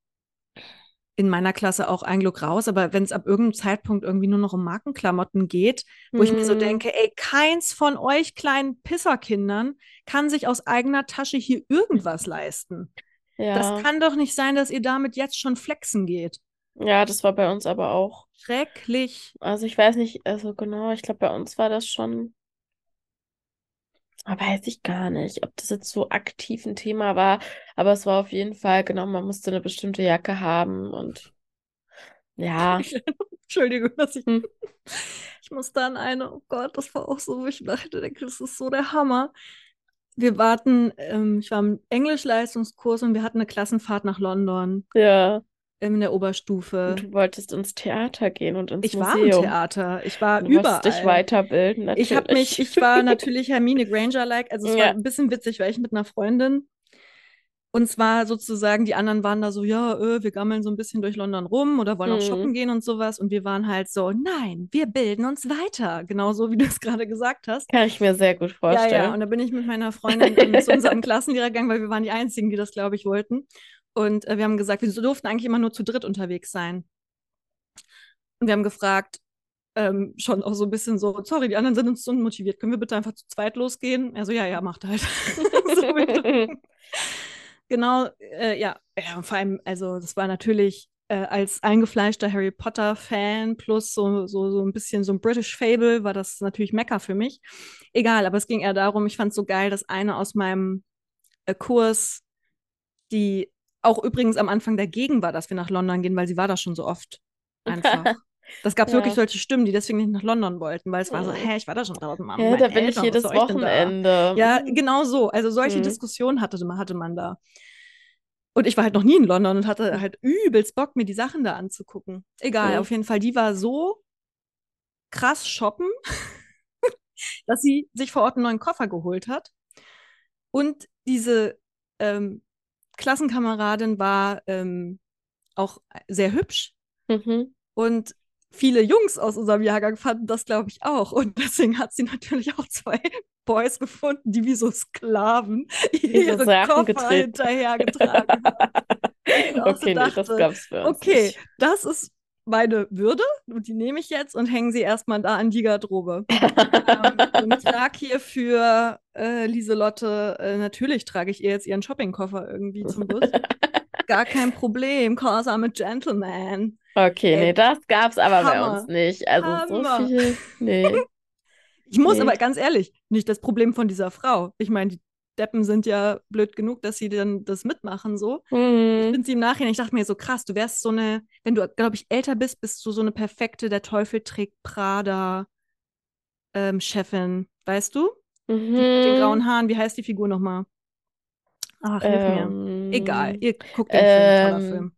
in meiner Klasse auch ein Glück raus, aber wenn es ab irgendeinem Zeitpunkt irgendwie nur noch um Markenklamotten geht, wo ich mir so Hm. denke, ey, keins von euch kleinen Pisserkindern kann sich aus eigener Tasche hier irgendwas leisten. Ja. Das kann doch nicht sein, dass ihr damit jetzt schon flexen geht. Ja, das war bei uns aber auch. Schrecklich. Also ich weiß nicht, also genau, ich glaube, bei uns war das schon, aber weiß ich gar nicht, ob das jetzt so aktiv ein Thema war, aber es war auf jeden Fall, genau, man musste eine bestimmte Jacke haben und ja, Entschuldigung, dass ich. Hm. Ich muss da an eine, oh Gott, das war auch so, wo ich dachte, das ist so der Hammer. Wir warten, ähm, ich war im Englischleistungskurs und wir hatten eine Klassenfahrt nach London ja, in der Oberstufe. und du wolltest ins Theater gehen und ins Ich war im Museum. Theater, ich war Du wolltest dich überall. weiterbilden, Ich habe mich, natürlich. ich war natürlich Hermine Granger-like, also es war Ja. ein bisschen witzig, weil ich mit einer Freundin und zwar sozusagen, die anderen waren da so, ja, äh, wir gammeln so ein bisschen durch London rum oder wollen auch Mhm. shoppen gehen und sowas und wir waren halt so, nein, wir bilden uns weiter, genauso wie du es gerade gesagt hast. Kann ich mir sehr gut Ja, ja, vorstellen. und da bin ich mit meiner Freundin ähm, zu unserem Klassenlehrer gegangen, weil wir waren die Einzigen, die das, glaube ich, wollten. Und äh, wir haben gesagt, wir durften eigentlich immer nur zu dritt unterwegs sein. Und wir haben gefragt, ähm, schon auch so ein bisschen so, sorry, die anderen sind uns unmotiviert, können wir bitte einfach zu zweit losgehen? Also ja, ja, macht halt. so genau, äh, ja, ja, vor allem, also das war natürlich äh, als eingefleischter Harry Potter-Fan plus so, so, so ein bisschen so ein British Fable war das natürlich Mecker für mich. Egal, aber es ging eher darum, ich fand es so geil, dass eine aus meinem äh, Kurs, die auch übrigens am Anfang dagegen war, dass wir nach London gehen, weil sie war da schon so oft einfach. Das gab ja. wirklich solche Stimmen, die deswegen nicht nach London wollten, weil es war so, hä, ich war da schon draußen, Mama. Ja, da bin Eltern, ich jedes Wochenende. Ja, genau so. Also solche mhm. Diskussionen hatte, hatte man da. Und ich war halt noch nie in London und hatte halt übelst Bock, mir die Sachen da anzugucken. Egal, mhm. auf jeden Fall, die war so krass shoppen, dass sie sich vor Ort einen neuen Koffer geholt hat. Und diese ähm, Klassenkameradin war ähm, auch sehr hübsch. Mhm. Und viele Jungs aus unserem Jahrgang fanden das, glaube ich, auch. Und deswegen hat sie natürlich auch zwei Boys gefunden, die wie so Sklaven ihre Koffer getreten. hinterhergetragen haben. okay, dachte, nee, das gab's für uns Okay, nicht. das ist meine Würde und die nehme ich jetzt und hänge sie erstmal da an die Garderobe. ähm, und trage hier für äh, Lieselotte, äh, natürlich trage ich ihr jetzt ihren Shoppingkoffer irgendwie zum Bus. Gar kein Problem, cause I'm a gentleman. Okay, Ey, nee, das gab's aber Hammer. bei uns nicht. Also Hammer. so viel, nee. Ich muss nee. aber ganz ehrlich, nicht das Problem von dieser Frau. Ich meine, die Deppen sind ja blöd genug, dass sie dann das mitmachen so. Mhm. Ich finde sie im Nachhinein, ich dachte mir so krass, du wärst so eine, wenn du, glaube ich, älter bist, bist du so eine perfekte, der Teufel trägt Prada ähm, Chefin, weißt du? Mhm. Die mit den grauen Haaren, wie heißt die Figur nochmal? Ach, ähm. Egal, ihr guckt den ähm, Film, toller Film.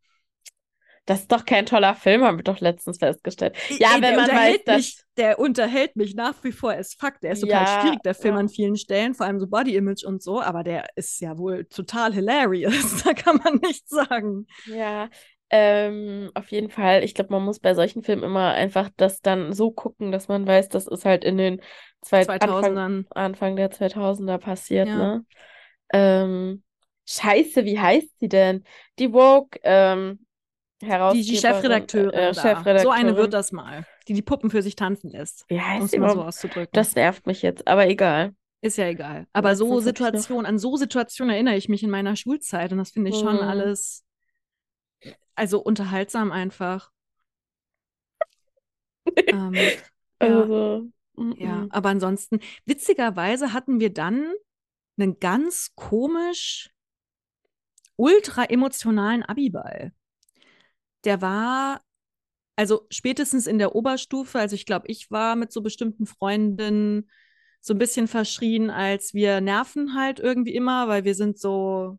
Das ist doch kein toller Film, haben wir doch letztens festgestellt. Ja, Ey, wenn man weiß, dass... Mich, der unterhält mich nach wie vor als Fakt. Der ist total ja, schwierig, der Film ja. an vielen Stellen, vor allem so Body Image und so, aber der ist ja wohl total hilarious, da kann man nichts sagen. Ja, ähm, auf jeden Fall. Ich glaube, man muss bei solchen Filmen immer einfach das dann so gucken, dass man weiß, das ist halt in den zwei 2000ern. Anfang, Anfang der 2000er passiert, ja. ne? Ähm, Scheiße, wie heißt sie denn? Die Woke, ähm, Herausgeberin, die, die Chefredakteurin, äh, Chefredakteurin. So eine wird das mal, die die Puppen für sich tanzen lässt. Wie heißt sie so auszudrücken. Das nervt mich jetzt, aber egal. Ist ja egal. Aber so Situationen, an so Situationen erinnere ich mich in meiner Schulzeit und das finde ich schon mhm. alles, also unterhaltsam einfach. ähm, also, ja. ja, aber ansonsten, witzigerweise hatten wir dann einen ganz komisch ultra emotionalen Abiball der war, also spätestens in der Oberstufe, also ich glaube, ich war mit so bestimmten Freundinnen so ein bisschen verschrien, als wir nerven halt irgendwie immer, weil wir sind so,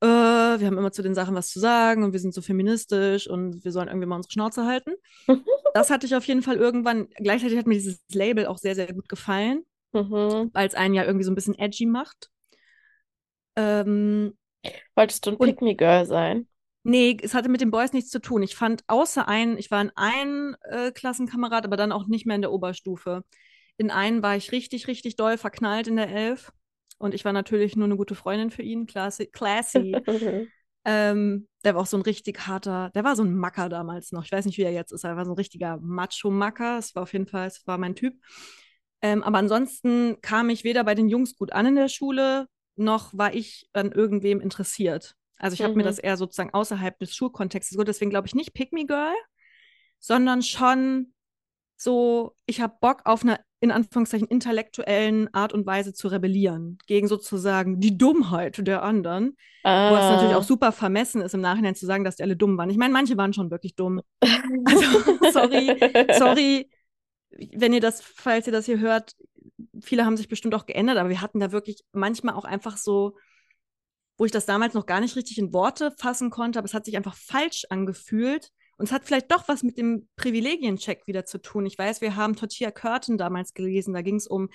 äh, wir haben immer zu den Sachen was zu sagen und wir sind so feministisch und wir sollen irgendwie mal unsere Schnauze halten. das hatte ich auf jeden Fall irgendwann, gleichzeitig hat mir dieses Label auch sehr, sehr gut gefallen, mhm. weil es einen ja irgendwie so ein bisschen edgy macht. Ähm, Wolltest du ein Pick-Me-Girl sein? Nee, es hatte mit den Boys nichts zu tun. Ich fand außer einen, ich war in einem äh, Klassenkamerad, aber dann auch nicht mehr in der Oberstufe. In einen war ich richtig, richtig doll verknallt in der Elf. Und ich war natürlich nur eine gute Freundin für ihn, classy. classy. ähm, der war auch so ein richtig harter, der war so ein Macker damals noch. Ich weiß nicht, wie er jetzt ist, er war so ein richtiger Macho-Macker. Es war auf jeden Fall, es war mein Typ. Ähm, aber ansonsten kam ich weder bei den Jungs gut an in der Schule, noch war ich an irgendwem interessiert. Also ich habe mir mhm. das eher sozusagen außerhalb des Schulkontextes geholt. Deswegen glaube ich nicht Pick Me Girl, sondern schon so, ich habe Bock auf eine in Anführungszeichen intellektuellen Art und Weise zu rebellieren gegen sozusagen die Dummheit der anderen. Ah. Wo es natürlich auch ah. super vermessen ist, im Nachhinein zu sagen, dass die alle dumm waren. Ich meine, manche waren schon wirklich dumm. Also, sorry, sorry, wenn ihr das, falls ihr das hier hört, viele haben sich bestimmt auch geändert, aber wir hatten da wirklich manchmal auch einfach so wo ich das damals noch gar nicht richtig in Worte fassen konnte, aber es hat sich einfach falsch angefühlt. Und es hat vielleicht doch was mit dem Privilegiencheck wieder zu tun. Ich weiß, wir haben Tortilla Curtin damals gelesen. Da ging es um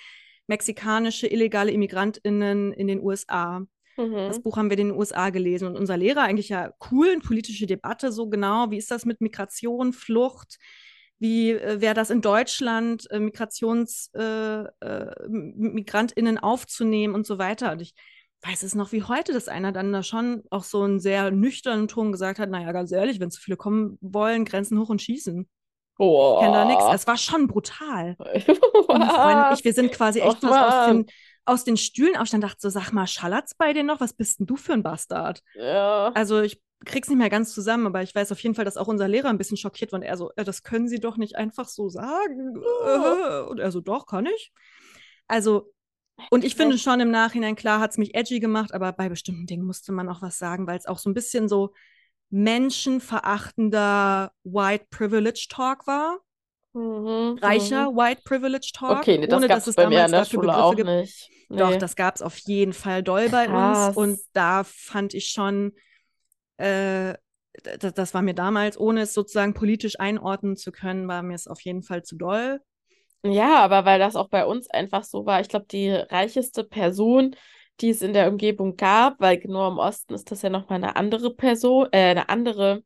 mexikanische illegale ImmigrantInnen in den USA. Mhm. Das Buch haben wir in den USA gelesen. Und unser Lehrer eigentlich ja cool, politische Debatte, so genau, wie ist das mit Migration, Flucht? Wie äh, wäre das in Deutschland, äh, Migrations, äh, äh, MigrantInnen aufzunehmen und so weiter. Und ich weiß es noch wie heute, dass einer dann da schon auch so einen sehr nüchternen Ton gesagt hat, naja, ganz ehrlich, wenn zu viele kommen wollen, Grenzen hoch und schießen. Ich kenne da nichts. Es war schon brutal. Und eine Freundin und ich, wir sind quasi echt fast aus den, aus den Stühlen aufstanden, dachte so, sag mal, schallert's bei dir noch? Was bist denn du für ein Bastard? Ja. Also ich krieg's nicht mehr ganz zusammen, aber ich weiß auf jeden Fall, dass auch unser Lehrer ein bisschen schockiert war und er so, äh, das können Sie doch nicht einfach so sagen. Äh, Und er so, doch, kann ich. Also, und ich finde schon im Nachhinein, klar, hat's mich edgy gemacht, aber bei bestimmten Dingen musste man auch was sagen, weil es auch so ein bisschen so menschenverachtender White Privilege Talk war. Mhm, Reicher mhm. White Privilege Talk, Okay, nee, das ohne dass es es bei mir damals der dafür Schule Begriffe auch gibt. nicht. Doch, Nee. das gab es auf jeden Fall doll bei Krass. uns. Und da fand ich schon, äh, das war mir damals, ohne es sozusagen politisch einordnen zu können, war mir es auf jeden Fall zu doll. Ja, aber weil das auch bei uns einfach so war, ich glaube, die reicheste Person, die es in der Umgebung gab, weil genau im Osten ist das ja nochmal eine andere Person, äh, eine andere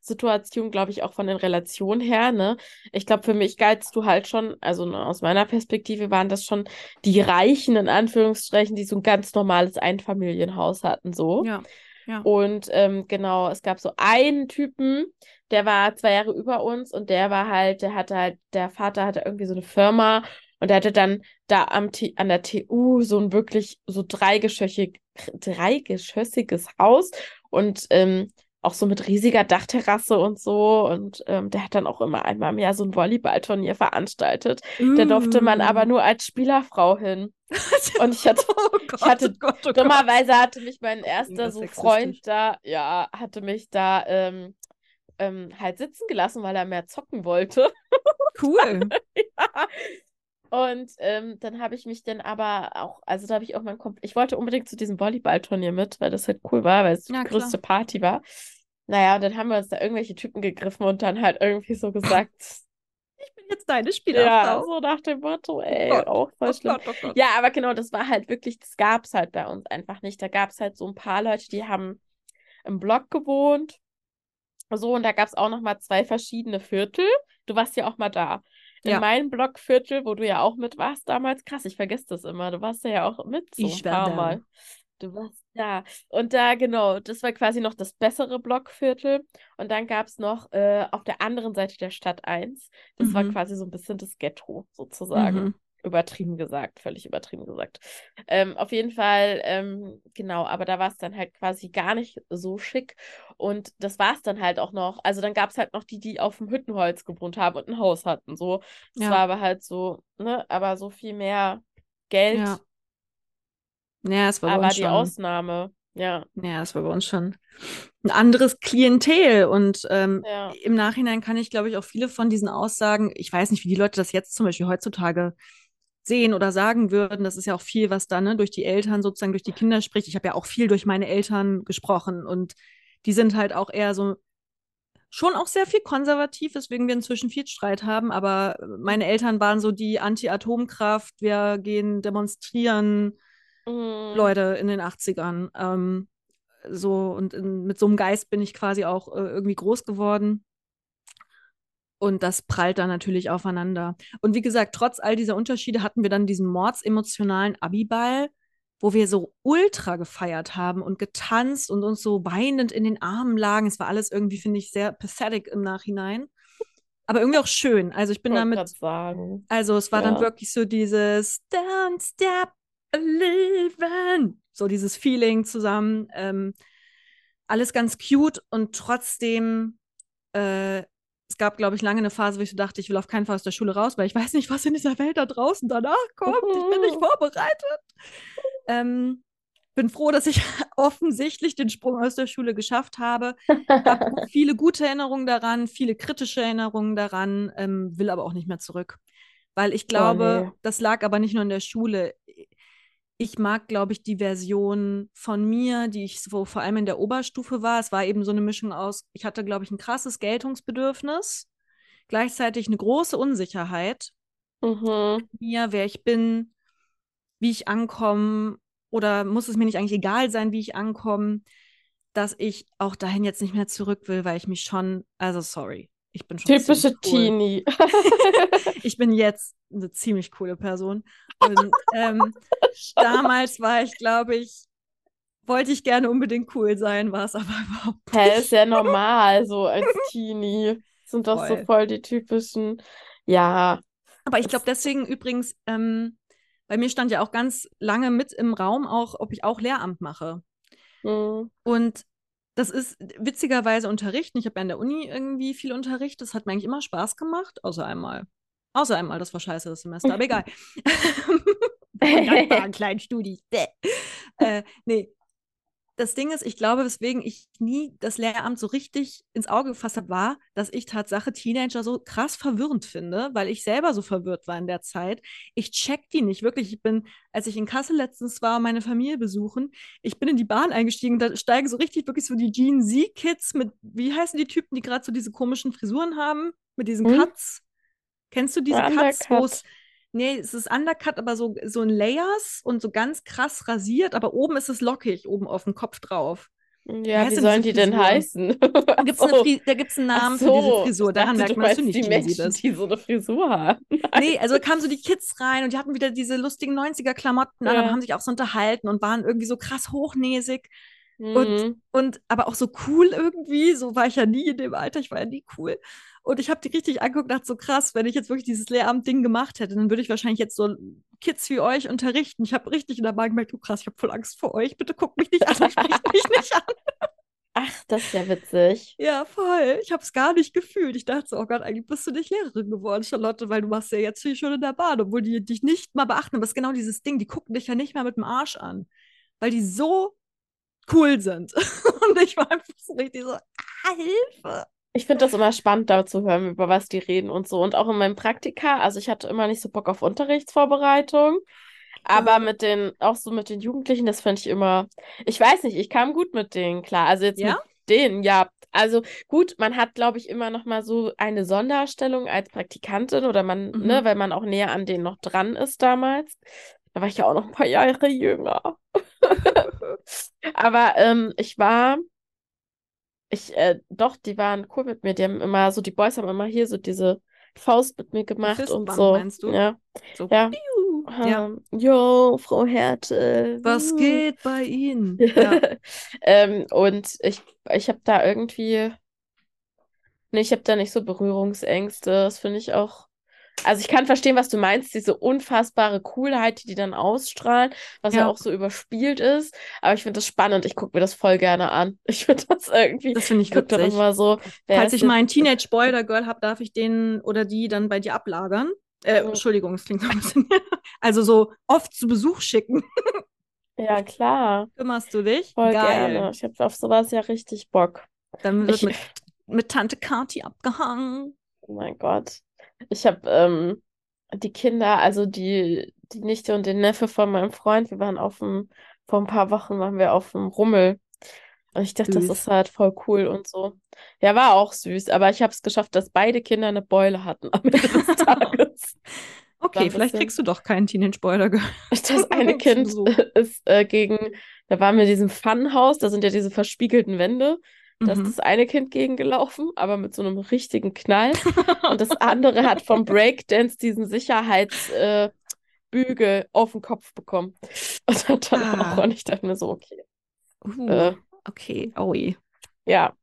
Situation, glaube ich, auch von den Relationen her, ne? Ich glaube, für mich galtst du halt schon, also ne, aus meiner Perspektive waren das schon die Reichen, in Anführungsstrichen, die so ein ganz normales Einfamilienhaus hatten, so. Ja, ja. Und ähm, genau, es gab so einen Typen, der war zwei Jahre über uns und der war halt, der hatte halt, der Vater hatte irgendwie so eine Firma und der hatte dann da am T an der TU so ein wirklich so dreigeschossig, dreigeschossiges Haus und ähm, auch so mit riesiger Dachterrasse und so. Und ähm, der hat dann auch immer einmal im Jahr so ein Volleyballturnier veranstaltet. Da durfte man aber Uh. nur als Spielerfrau hin. Und ich hatte, oh Gott, ich hatte oh Gott, oh Gott. dummerweise hatte mich mein erster so. Freund da, ja, hatte mich da ähm, ähm, halt sitzen gelassen, weil er mehr zocken wollte. Cool. Ja. Und ähm, dann habe ich mich dann aber auch, also da habe ich auch mein Komp ich wollte unbedingt zu diesem Volleyballturnier mit, weil das halt cool war, weil es Ja, die klar. größte Party war. Naja, und dann haben wir uns da irgendwelche Typen gegriffen und dann halt irgendwie so gesagt, Ich bin jetzt deine ja, Spielerfrau. so nach dem Motto, Oh ey, Gott, auch voll oh schlimm. Gott, oh Gott. Ja, aber genau, das war halt wirklich, das gab es halt bei uns einfach nicht. Da gab es halt so ein paar Leute, die haben im Block gewohnt. So, und da gab es auch noch mal zwei verschiedene Viertel. Du warst ja auch mal da. In Ja. meinem Blockviertel, wo du ja auch mit warst damals, krass, ich vergesse das immer. Du warst ja auch mit so Ich ein war paar da. Mal. Du warst da. Und da, genau, das war quasi noch das bessere Blockviertel. Und dann gab es noch äh, auf der anderen Seite der Stadt eins. Das war Mhm. quasi so ein bisschen das Ghetto, sozusagen. Mhm. Übertrieben gesagt, völlig übertrieben gesagt. Ähm, auf jeden Fall, ähm, genau, aber da war es dann halt quasi gar nicht so schick. Und das war es dann halt auch noch. Also dann gab es halt noch die, die auf dem Hüttenholz gewohnt haben und ein Haus hatten. So. Das Ja. war aber halt so, ne, aber so viel mehr Geld, Ja. Ja, es war aber die schon. Ausnahme. Ja, Ja, das war bei uns schon ein anderes Klientel. Und ähm, ja. im Nachhinein kann ich, glaube ich, auch viele von diesen Aussagen, ich weiß nicht, wie die Leute das jetzt zum Beispiel heutzutage sehen oder sagen würden. Das ist ja auch viel, was dann ne, durch die Eltern sozusagen, durch die Kinder spricht. Ich habe ja auch viel durch meine Eltern gesprochen und die sind halt auch eher so schon auch sehr viel konservativ, weswegen wir inzwischen viel Streit haben. Aber meine Eltern waren so die Anti-Atomkraft, wir gehen demonstrieren. Mhm. Leute in den 80ern. Ähm, so und in, mit so einem Geist bin ich quasi auch äh, irgendwie groß geworden. Und das prallt dann natürlich aufeinander. Und wie gesagt, trotz all dieser Unterschiede hatten wir dann diesen mordsemotionalen Abiball, wo wir so ultra gefeiert haben und getanzt und uns so weinend in den Armen lagen. Es war alles irgendwie, finde ich, sehr pathetic im Nachhinein. Aber irgendwie auch schön. Also ich bin Wollte damit sagen. also es war dann Ja. wirklich so dieses Don't stop believing. So dieses Feeling zusammen. Ähm, alles ganz cute und trotzdem, äh, es gab, glaube ich, lange eine Phase, wo ich so dachte, ich will auf keinen Fall aus der Schule raus, weil ich weiß nicht, was in dieser Welt da draußen danach kommt. Ich bin nicht vorbereitet. Ähm, bin froh, dass ich offensichtlich den Sprung aus der Schule geschafft habe. Habe viele gute Erinnerungen daran, viele kritische Erinnerungen daran, ähm, will aber auch nicht mehr zurück. Weil ich glaube, nee. das lag aber nicht nur in der Schule. Ich mag, glaube ich, die Version von mir, die ich so vor allem in der Oberstufe war. Es war eben so eine Mischung aus, ich hatte, glaube ich, ein krasses Geltungsbedürfnis, gleichzeitig eine große Unsicherheit Mhm. mir, wer ich bin, wie ich ankomme oder muss es mir nicht eigentlich egal sein, wie ich ankomme, dass ich auch dahin jetzt nicht mehr zurück will, weil ich mich schon, also sorry, ich bin schon Typische cool. Teenie. Ich bin jetzt eine ziemlich coole Person. Und ähm, damals war ich, glaube ich, wollte ich gerne unbedingt cool sein, war es aber überhaupt Hä, nicht. ist ja normal, so als Teenie. sind doch so Voll. voll die typischen, ja. Aber ich glaube deswegen übrigens, ähm, bei mir stand ja auch ganz lange mit im Raum auch, ob ich auch Lehramt mache. hm, Und das ist witzigerweise Unterrichten. Ich habe ja an der Uni irgendwie viel Unterricht. Das hat mir eigentlich immer Spaß gemacht, außer einmal. Außer einmal, das war scheiße das Semester, aber egal. Von dankbaren kleinen Studis. Bäh. Äh, nee. Das Ding ist, ich glaube, weswegen ich nie das Lehramt so richtig ins Auge gefasst habe, war, dass ich Tatsache Teenager so krass verwirrend finde, weil ich selber so verwirrt war in der Zeit. Ich check die nicht, wirklich. Ich bin, als ich in Kassel letztens war, meine Familie besuchen, ich bin in die Bahn eingestiegen, da steigen so richtig wirklich so die Gen Z-Kids mit, wie heißen die Typen, die gerade so diese komischen Frisuren haben, mit diesen Hm? Cuts? Kennst du diese Cuts, wo es. Nee, es ist Undercut, aber so, so in Layers und so ganz krass rasiert, aber oben ist es lockig, oben auf dem Kopf drauf. Ja, heißt wie sollen die denn heißen? Da gibt es so. Gibt's einen Namen für diese so, Frisur. Daran dachte, merkt man, dass du nicht die Menschen, bist. die so eine Frisur haben. Nee, also kamen so die Kids rein und die hatten wieder diese lustigen 90er-Klamotten an, aber Ja. haben sich auch so unterhalten und waren irgendwie so krass hochnäsig und, Mhm. und aber auch so cool irgendwie. So war ich ja nie in dem Alter, ich war ja nie cool. Und ich habe die richtig angeguckt und dachte so krass, wenn ich jetzt wirklich dieses Lehramt-Ding gemacht hätte, dann würde ich wahrscheinlich jetzt so Kids wie euch unterrichten. Ich habe richtig in der Bahn gemerkt, oh krass, ich habe voll Angst vor euch. Bitte guckt mich nicht an spricht mich nicht an. Ach, das ist ja witzig. Ja, voll. Ich habe es gar nicht gefühlt. Ich dachte so, oh Gott, eigentlich bist du nicht Lehrerin geworden, Charlotte, weil du machst ja jetzt hier schon in der Bahn, obwohl die dich nicht mal beachten. Aber es ist genau dieses Ding, die gucken dich ja nicht mehr mit dem Arsch an, weil die so cool sind. Und ich war einfach so richtig so, ah, Hilfe. Ich finde das immer spannend, da zu hören, über was die reden und so. Und auch in meinem Praktika, also ich hatte immer nicht so Bock auf Unterrichtsvorbereitung, aber Ja. mit den, auch so mit den Jugendlichen, das fand ich immer, ich weiß nicht, ich kam gut mit denen klar. Also jetzt mit Ja? denen, ja. Also gut, man hat, glaube ich, immer noch mal so eine Sonderstellung als Praktikantin oder man, Mhm. ne, weil man auch näher an denen noch dran ist damals. Da war ich ja auch noch ein paar Jahre jünger. Aber ähm, ich war, ich, äh, doch, die waren cool mit mir. Die haben immer so, die Boys haben immer hier so diese Faust mit mir gemacht und so. meinst du? Ja, So, ja. piu. Ja. Ähm, yo, Frau Härte. Was geht bei Ihnen? Ja. Ähm, und ich, ich habe da irgendwie, nee, ich habe da nicht so Berührungsängste. Das finde ich auch. Also ich kann verstehen, was du meinst, diese unfassbare Coolheit, die die dann ausstrahlen, was ja Ja. auch so überspielt ist. Aber ich finde das spannend. Ich gucke mir das voll gerne an. Ich finde das irgendwie, Das finde ich witzig. immer so, Falls ich mal einen jetzt- Teenage Boy oder Girl habe, darf ich den oder die dann bei dir ablagern. Äh, Mhm. Entschuldigung, das klingt so ein bisschen. Also so oft zu Besuch schicken. Ja, klar. Kümmerst du dich? Voll Geil. gerne. Ich habe auf sowas ja richtig Bock. Dann wird Ich, mit, mit Tante Kati abgehangen. oh mein Gott. Ich habe ähm, die Kinder, also die, die Nichte und den Neffe von meinem Freund, wir waren auf dem, vor ein paar Wochen waren wir auf dem Rummel. Und ich dachte, das ist halt voll cool und so. Ja, war auch süß, aber ich habe es geschafft, dass beide Kinder eine Beule hatten am Ende des Tages. Okay, vielleicht bisschen- kriegst du doch keinen Teenage Boy oder Girl. Das eine Kind Besuch. ist äh, gegen, da waren wir in diesem Funhaus, da sind ja diese verspiegelten Wände. Da ist Mhm. das eine Kind gegengelaufen, aber mit so einem richtigen Knall. Und das andere hat vom Breakdance diesen Sicherheitsbügel äh, auf den Kopf bekommen. Und hat dann Ah. auch, und ich dachte mir so, okay, Uh, äh, okay, aui. ja,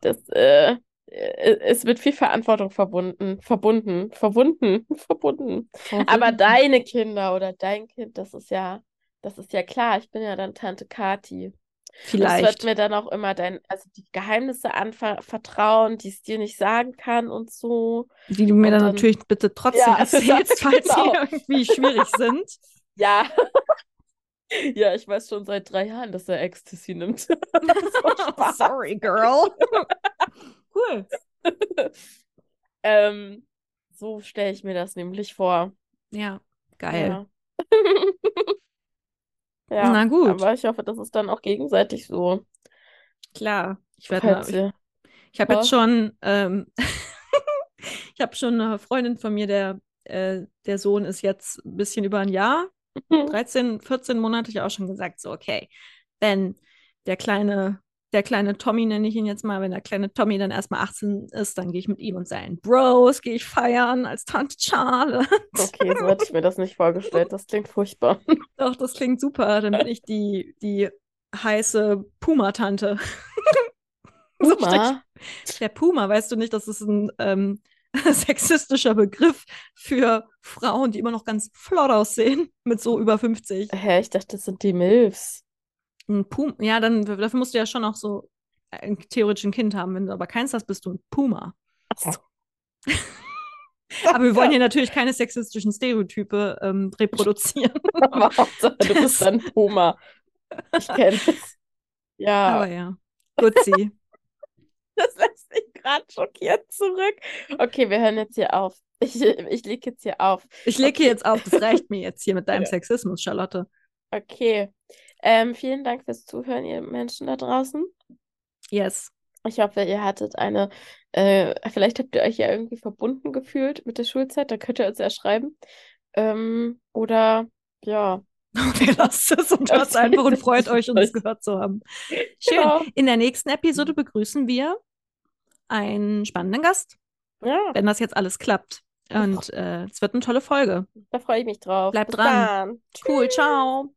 das äh, äh, ist mit viel Verantwortung verbunden, verbunden, verbunden, verbunden. Aber Verrückt. deine Kinder oder dein Kind, das ist ja, das ist ja klar. Ich bin ja dann Tante Kati. Und es wird Vielleicht. mir dann auch immer dein, also die Geheimnisse anvertrauen, die es dir nicht sagen kann und so. Die du mir Und dann dann- natürlich bitte trotzdem Ja, erzählst, falls sie genau. irgendwie schwierig sind. Ja. Ja, ich weiß schon seit drei Jahren, dass er Ecstasy nimmt. Sorry, girl. cool. Ähm, so stelle ich mir das nämlich vor. Ja, geil. Ja. Ja, Na gut. aber ich hoffe, das ist dann auch gegenseitig so. Klar. Ich werde mal, ihr- ich habe jetzt schon, ähm, ich habe schon eine Freundin von mir, der, äh, der Sohn ist jetzt ein bisschen über ein Jahr, 13, 14 Monate, ich auch schon gesagt, so, okay, wenn der kleine, der kleine Tommy, nenne ich ihn jetzt mal, wenn der kleine Tommy dann erstmal 18 ist, dann gehe ich mit ihm und seinen Bros, gehe ich feiern als Tante Charlotte. Okay, so hätte ich mir das nicht vorgestellt. Das klingt furchtbar. Doch, das klingt super. Dann bin ich die, die heiße Puma-Tante. So Puma? Der Puma, weißt du nicht, das ist ein ähm, sexistischer Begriff für Frauen, die immer noch ganz flott aussehen, mit so über 50. Hä, ich dachte, das sind die Milfs. Ein Puma, ja, dann dafür musst du ja schon auch so ein theoretisch ein Kind haben. Wenn du aber keins hast, bist du ein Puma. Ach so. Aber wir wollen hier natürlich keine sexistischen Stereotype ähm, reproduzieren. Aber Hauptsache, du bist ein Puma. Ich kenne es. Ja. Aber ja, Gutzi. Das lässt mich gerade schockiert zurück. Okay, wir hören jetzt hier auf. Ich, ich lege jetzt hier auf. Ich lege Okay. jetzt auf, das reicht mir jetzt hier mit deinem Ja. Sexismus, Charlotte. Okay. Ähm, vielen Dank fürs Zuhören, ihr Menschen da draußen. Yes. Ich hoffe, ihr hattet eine, äh, vielleicht habt ihr euch ja irgendwie verbunden gefühlt mit der Schulzeit, da könnt ihr uns ja schreiben. Ähm, oder ja, Wir lassen es und hört einfach und freut euch, uns gehört zu haben. Schön. Genau. In der nächsten Episode begrüßen wir einen spannenden Gast, ja, wenn das jetzt alles klappt. Und äh, es wird eine tolle Folge. da freue ich mich drauf. Bleibt Bis dran. dann. Cool, ciao.